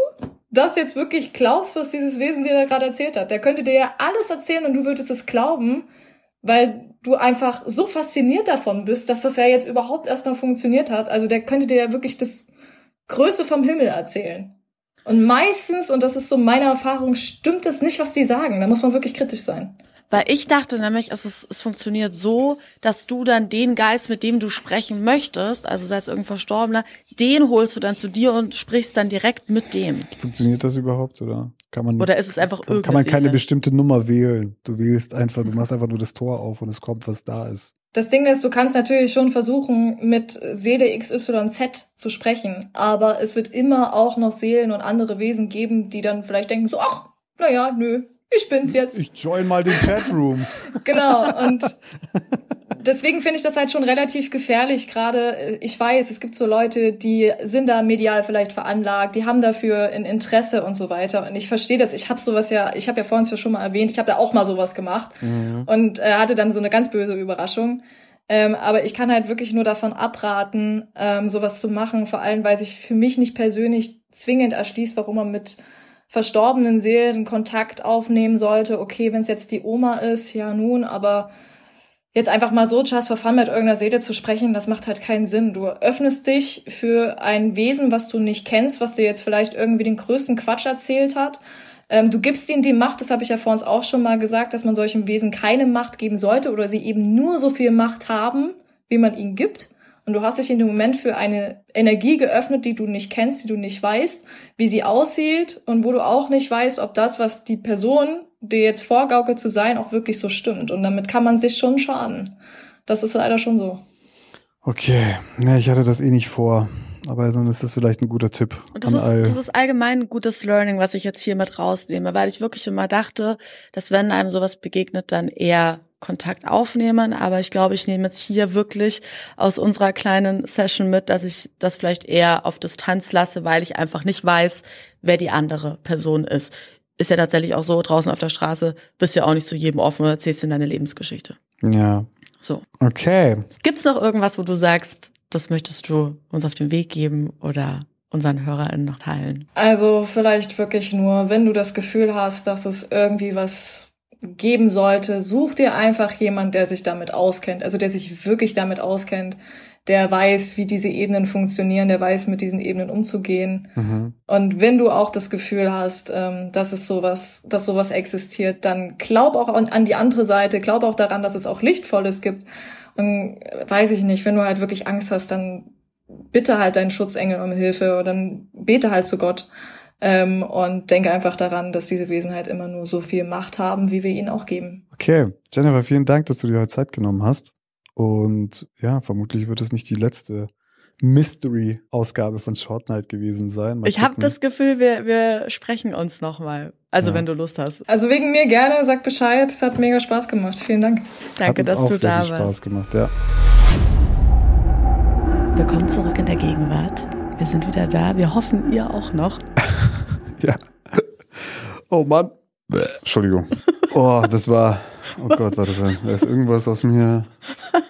das jetzt wirklich glaubst, was dieses Wesen dir da gerade erzählt hat. Der könnte dir ja alles erzählen und du würdest es glauben, weil du einfach so fasziniert davon bist, dass das ja jetzt überhaupt erstmal funktioniert hat. Also der könnte dir ja wirklich das Größte vom Himmel erzählen. Und meistens, und das ist so meine Erfahrung, stimmt das nicht, was die sagen. Da muss man wirklich kritisch sein. Weil ich dachte nämlich, es, ist, es funktioniert so, dass du dann den Geist, mit dem du sprechen möchtest, also sei es irgendein Verstorbener, den holst du dann zu dir und sprichst dann direkt mit dem. Funktioniert das überhaupt oder kann man? Oder ist es einfach kann, kann man keine bestimmte Nummer wählen? Du wählst einfach, du machst einfach nur das Tor auf und es kommt, was da ist. Das Ding ist, du kannst natürlich schon versuchen, mit Seele XYZ zu sprechen, aber es wird immer auch noch Seelen und andere Wesen geben, die dann vielleicht denken so, ach, naja, nö, ich bin's jetzt. Ich join mal den Chatroom. genau, und deswegen finde ich das halt schon relativ gefährlich. Gerade, ich weiß, es gibt so Leute, die sind da medial vielleicht veranlagt, die haben dafür ein Interesse und so weiter. Und ich verstehe das. Ich habe sowas ja, ich habe ja vorhin ja schon mal erwähnt, ich habe da auch mal sowas gemacht mhm. und äh, hatte dann so eine ganz böse Überraschung. Ähm, aber ich kann halt wirklich nur davon abraten, ähm, sowas zu machen, vor allem weil sich für mich nicht persönlich zwingend erschließt, warum man mit verstorbenen Seelen Kontakt aufnehmen sollte. Okay, wenn es jetzt die Oma ist, ja nun, aber jetzt einfach mal so just for fun mit irgendeiner Seele zu sprechen, das macht halt keinen Sinn. Du öffnest dich für ein Wesen, was du nicht kennst, was dir jetzt vielleicht irgendwie den größten Quatsch erzählt hat. Ähm, du gibst ihnen die Macht, das habe ich ja vor uns auch schon mal gesagt, dass man solchen Wesen keine Macht geben sollte oder sie eben nur so viel Macht haben, wie man ihnen gibt. Und du hast dich in dem Moment für eine Energie geöffnet, die du nicht kennst, die du nicht weißt, wie sie aussieht und wo du auch nicht weißt, ob das, was die Person dir jetzt vorgaukelt zu sein, auch wirklich so stimmt. Und damit kann man sich schon schaden. Das ist leider schon so. Okay, ne, ich hatte das eh nicht vor. Aber dann ist das vielleicht ein guter Tipp. Und das, ist, das ist allgemein ein gutes Learning, was ich jetzt hier mit rausnehme, weil ich wirklich immer dachte, dass wenn einem sowas begegnet, dann eher Kontakt aufnehmen. Aber ich glaube, ich nehme jetzt hier wirklich aus unserer kleinen Session mit, dass ich das vielleicht eher auf Distanz lasse, weil ich einfach nicht weiß, wer die andere Person ist. Ist ja tatsächlich auch so, draußen auf der Straße bist ja auch nicht zu jedem offen oder erzählst in deine Lebensgeschichte. Ja. So. Okay. Gibt's noch irgendwas, wo du sagst, das möchtest du uns auf den Weg geben oder unseren HörerInnen noch teilen? Also vielleicht wirklich nur, wenn du das Gefühl hast, dass es irgendwie was geben sollte, such dir einfach jemand, der sich damit auskennt, also der sich wirklich damit auskennt, der weiß, wie diese Ebenen funktionieren, der weiß, mit diesen Ebenen umzugehen. Mhm. Und wenn du auch das Gefühl hast, ähm, dass es sowas, dass sowas existiert, dann glaub auch an, an die andere Seite, glaub auch daran, dass es auch Lichtvolles gibt und weiß ich nicht, wenn du halt wirklich Angst hast, dann bitte halt deinen Schutzengel um Hilfe oder dann bete halt zu Gott. Ähm, und denke einfach daran, dass diese Wesen halt immer nur so viel Macht haben, wie wir ihnen auch geben. Okay, Jennifer, vielen Dank, dass du dir heute Zeit genommen hast. Und ja, vermutlich wird es nicht die letzte Mystery-Ausgabe von Short Night gewesen sein. Mal ich habe das Gefühl, wir, wir sprechen uns nochmal. Also ja. wenn du Lust hast. Also wegen mir gerne, sag Bescheid. Es hat mega Spaß gemacht. Vielen Dank. Danke, dass du da warst. Spaß gemacht, ja. Willkommen zurück in der Gegenwart. Wir sind wieder da. Wir hoffen, ihr auch noch. ja. Oh Mann. Entschuldigung. Oh, das war. Oh Gott, warte mal. Da ist irgendwas aus mir,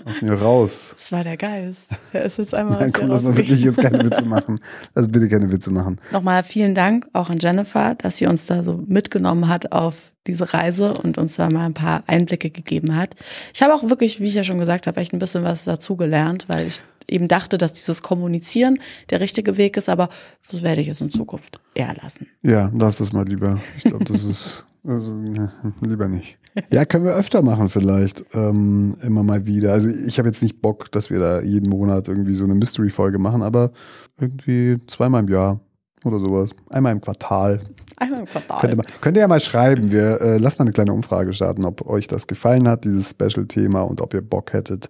aus mir raus. Das war der Geist. Der ist jetzt einmal. Nein, komm, lass mal wirklich jetzt keine Witze machen. Also bitte keine Witze machen. Nochmal vielen Dank auch an Jennifer, dass sie uns da so mitgenommen hat auf diese Reise und uns da mal ein paar Einblicke gegeben hat. Ich habe auch wirklich, wie ich ja schon gesagt habe, echt ein bisschen was dazugelernt, weil ich eben dachte, dass dieses Kommunizieren der richtige Weg ist, aber das werde ich jetzt in Zukunft eher lassen. Ja, lass das mal lieber. Ich glaube, das ist also, ne, lieber nicht. Ja, können wir öfter machen vielleicht. Ähm, immer mal wieder. Also ich habe jetzt nicht Bock, dass wir da jeden Monat irgendwie so eine Mystery-Folge machen, aber irgendwie zweimal im Jahr oder sowas. Einmal im Quartal. Einmal im Quartal. Könnt ihr, mal, könnt ihr ja mal schreiben. Wir äh, lasst mal eine kleine Umfrage starten, ob euch das gefallen hat, dieses Special-Thema und ob ihr Bock hättet,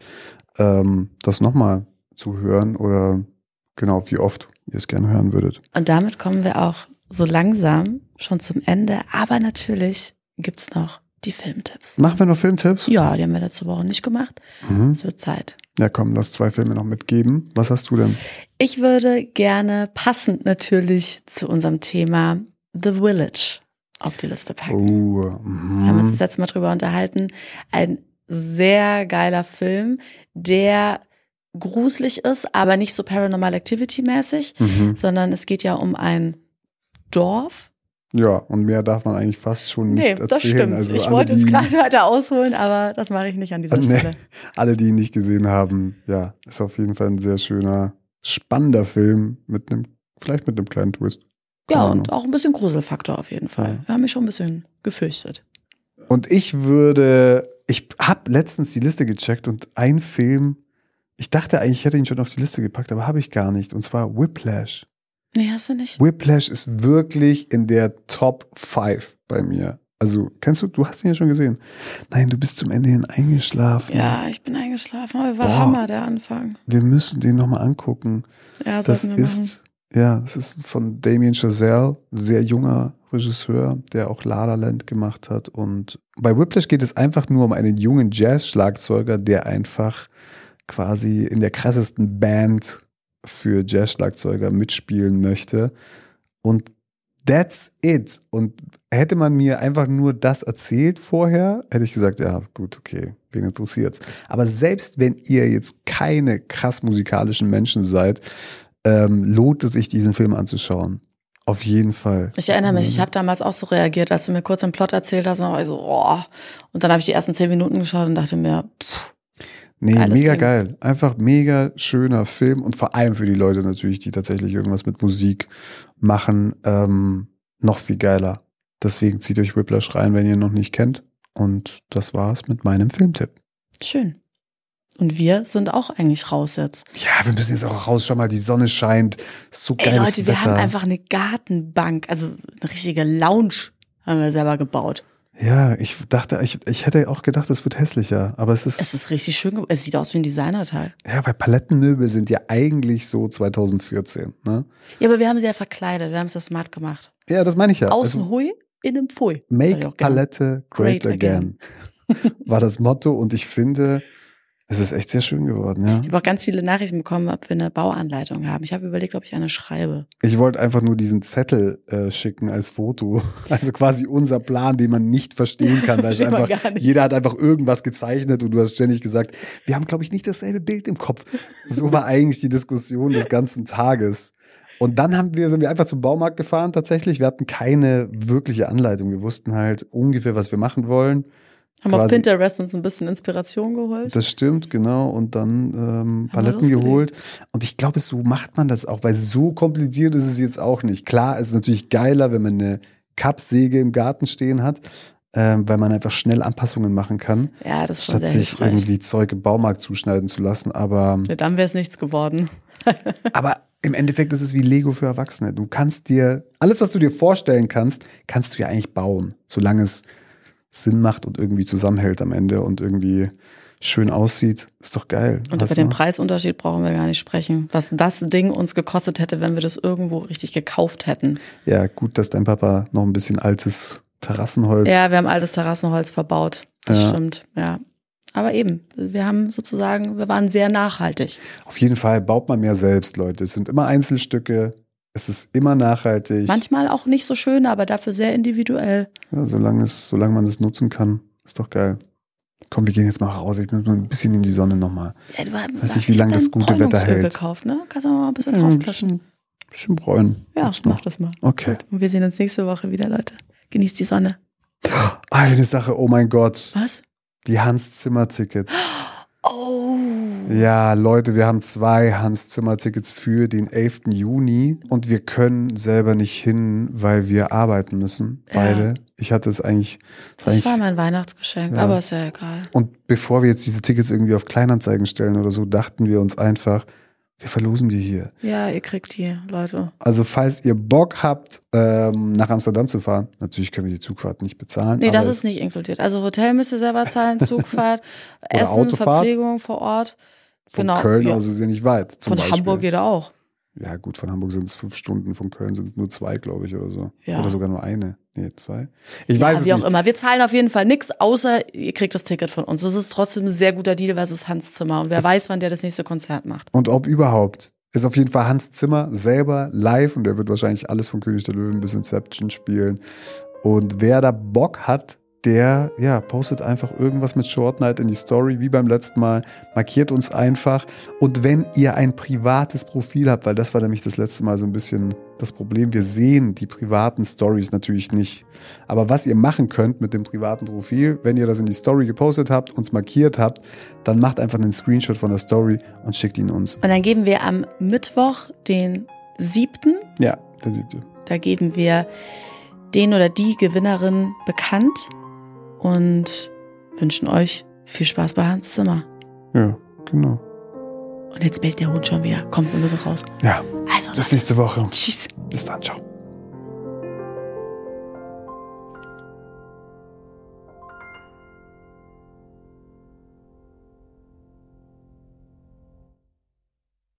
ähm, das nochmal zu hören oder genau, wie oft ihr es gerne hören würdet. Und damit kommen wir auch so langsam schon zum Ende. Aber natürlich gibt's noch die Filmtipps. Machen wir noch Filmtipps? Ja, die haben wir letzte Woche nicht gemacht. Mhm. Es wird Zeit. Ja, komm, lass zwei Filme noch mitgeben. Was hast du denn? Ich würde gerne passend natürlich zu unserem Thema The Village auf die Liste packen. Oh, Wir haben uns mhm. das letzte Mal drüber unterhalten. Ein sehr geiler Film, der gruselig ist, aber nicht so Paranormal Activity mäßig, Mhm. sondern es geht ja um ein Dorf. Ja, und mehr darf man eigentlich fast schon nicht Nee, erzählen. das stimmt. Also ich alle, wollte die- gerade weiter ausholen, aber das mache ich nicht an dieser Nee. Stelle. alle, die ihn nicht gesehen haben, ja, ist auf jeden Fall ein sehr schöner, spannender Film mit einem, vielleicht mit einem kleinen Twist. Keine Ja, Ahnung. und auch ein bisschen Gruselfaktor auf jeden Fall. Ja. Wir haben mich schon ein bisschen gefürchtet. Und ich würde, ich habe letztens die Liste gecheckt und ein Film, ich dachte eigentlich, ich hätte ihn schon auf die Liste gepackt, aber habe ich gar nicht. Und zwar Whiplash. Nee, hast du nicht? Whiplash ist wirklich in der Top 5 bei mir. Also, kennst du, du hast ihn ja schon gesehen. Nein, du bist zum Ende hin eingeschlafen. Ja, ich bin eingeschlafen, aber war Boah. Hammer, der Anfang. Wir müssen den nochmal angucken. Ja, Das wir machen. ist, ja, das ist von Damien Chazelle, sehr junger Regisseur, der auch La La Land gemacht hat. Und bei Whiplash geht es einfach nur um einen jungen Jazz-Schlagzeuger, der einfach quasi in der krassesten Band für Jazz-Schlagzeuger mitspielen möchte. Und that's it. Und hätte man mir einfach nur das erzählt vorher, hätte ich gesagt, ja, gut, okay, wen interessiert's. Aber selbst wenn ihr jetzt keine krass musikalischen Menschen seid, ähm, lohnt es sich, diesen Film anzuschauen. Auf jeden Fall. Ich erinnere mich, Mhm. ich habe damals auch so reagiert, als du mir kurz den Plot erzählt hast, und dann war ich so, oh. Und dann habe ich die ersten zehn Minuten geschaut und dachte mir, pff, Nee, Geiles mega Ding. geil. Einfach mega schöner Film und vor allem für die Leute natürlich, die tatsächlich irgendwas mit Musik machen, ähm, noch viel geiler. Deswegen zieht euch Whiplash rein, wenn ihr ihn noch nicht kennt. Und das war's mit meinem Filmtipp. schön. Und wir sind auch eigentlich raus jetzt. Ja, wir müssen jetzt auch raus. Schau mal, die Sonne scheint. So Ey geiles Leute, wir Wetter. haben einfach eine Gartenbank, also eine richtige Lounge haben wir selber gebaut. Ja, ich dachte, ich, ich hätte auch gedacht, es wird hässlicher. Aber es ist, Es ist richtig schön, es sieht aus wie ein Designerteil. ja, weil Palettenmöbel sind ja eigentlich so 2014. Ne? Ja, aber wir haben sie ja verkleidet, wir haben es ja smart gemacht. Ja, das meine ich ja. Außen Also, Hui, innen Pfui. Make. Palette great, Great again. War das Motto und ich finde, es ist echt sehr schön geworden, ja. Ich habe auch ganz viele Nachrichten bekommen, ob wir eine Bauanleitung haben. Ich habe überlegt, ob ich eine schreibe. Ich wollte einfach nur diesen Zettel äh, schicken als Foto. Also quasi unser Plan, den man nicht verstehen kann. Da ist einfach, gar nicht. jeder hat einfach irgendwas gezeichnet und du hast ständig gesagt, wir haben, glaube ich, nicht dasselbe Bild im Kopf. So war eigentlich die Diskussion des ganzen Tages. Und dann haben wir, sind wir einfach zum Baumarkt gefahren tatsächlich. Wir hatten keine wirkliche Anleitung. Wir wussten halt ungefähr, was wir machen wollen. Haben auf Pinterest uns ein bisschen Inspiration geholt. Das stimmt, genau. Und dann ähm, Paletten geholt. Und ich glaube, so macht man das auch, weil so kompliziert ist es jetzt auch nicht. Klar, es ist natürlich geiler, wenn man eine Kappsäge im Garten stehen hat, ähm, weil man einfach schnell Anpassungen machen kann, Ja, das ist statt sich hilfreich. irgendwie Zeug im Baumarkt zuschneiden zu lassen. Aber, Ja, dann wäre es nichts geworden. aber im Endeffekt ist es wie Lego für Erwachsene. Du kannst dir, alles, was du dir vorstellen kannst, kannst du ja eigentlich bauen, solange es Sinn macht und irgendwie zusammenhält am Ende und irgendwie schön aussieht. Ist doch geil. Und über den Preisunterschied brauchen wir gar nicht sprechen. Was das Ding uns gekostet hätte, wenn wir das irgendwo richtig gekauft hätten. Ja, gut, dass dein Papa noch ein bisschen altes Terrassenholz. Ja, wir haben altes Terrassenholz verbaut. Das Ja. stimmt, ja. Aber eben, wir haben sozusagen, wir waren sehr nachhaltig. Auf jeden Fall baut man mehr selbst, Leute. Es sind immer Einzelstücke. Es ist immer nachhaltig. Manchmal auch nicht so schön, aber dafür sehr individuell. Ja, solange, es, solange man es nutzen kann, ist doch geil. Komm, wir gehen jetzt mal raus. Ich muss mal ein bisschen in die Sonne nochmal. Ja, du Weiß nicht, wie lange das gute Wetter hält. gekauft, ne? Kannst du mal ein bisschen Ja, ein draufklatschen. bisschen, bisschen bräunen. Ja, mach das mal. Okay. Und wir sehen uns nächste Woche wieder, Leute. Genießt die Sonne. Eine Sache, oh mein Gott. Was? Die Hans Zimmer Tickets. Oh. Ja, Leute, wir haben zwei Hans-Zimmer-Tickets für den 11. Juni und wir können selber nicht hin, weil wir arbeiten müssen. Beide. Ja. Ich hatte es eigentlich. Das, eigentlich, war mein Weihnachtsgeschenk, ja. aber ist ja egal. Und bevor wir jetzt diese Tickets irgendwie auf Kleinanzeigen stellen oder so, dachten wir uns einfach, wir verlosen die hier. Ja, ihr kriegt die, Leute. Also, falls ihr Bock habt, ähm, nach Amsterdam zu fahren, natürlich können wir die Zugfahrt nicht bezahlen. Nee, das ist nicht inkludiert. Also, Hotel müsst ihr selber zahlen, Zugfahrt, Essen, Autofahrt. Verpflegung vor Ort. Von genau. Köln ja. aus ist ja nicht weit. Von Beispiel. Hamburg geht auch. Ja, gut, von Hamburg sind es fünf Stunden, von Köln sind es nur zwei, glaube ich, oder so. Ja. Oder sogar nur eine. Nee, zwei. Ich ja, weiß es wie auch nicht. immer. Wir zahlen auf jeden Fall nichts, außer ihr kriegt das Ticket von uns. Das ist trotzdem ein sehr guter Deal, weil es ist Hans Zimmer. Und wer es weiß, wann der das nächste Konzert macht. Und ob überhaupt. Ist auf jeden Fall Hans Zimmer selber live und der wird wahrscheinlich alles von König der Löwen bis Inception spielen. Und wer da Bock hat, der ja, postet einfach irgendwas mit Short Night in die Story, wie beim letzten Mal, markiert uns einfach. Und wenn ihr ein privates Profil habt, weil das war nämlich das letzte Mal so ein bisschen das Problem, wir sehen die privaten Stories natürlich nicht. Aber was ihr machen könnt mit dem privaten Profil, wenn ihr das in die Story gepostet habt, uns markiert habt, dann macht einfach einen Screenshot von der Story und schickt ihn uns. Und dann geben wir am Mittwoch, den siebten. Ja, den siebten. Da geben wir den oder die Gewinnerin bekannt und wünschen euch viel Spaß bei Hans Zimmer. Ja, genau. Und jetzt bellt der Hund schon wieder. Kommt, wir müssen raus. Ja. Also, bis nächste Woche. Tschüss. Bis dann, ciao.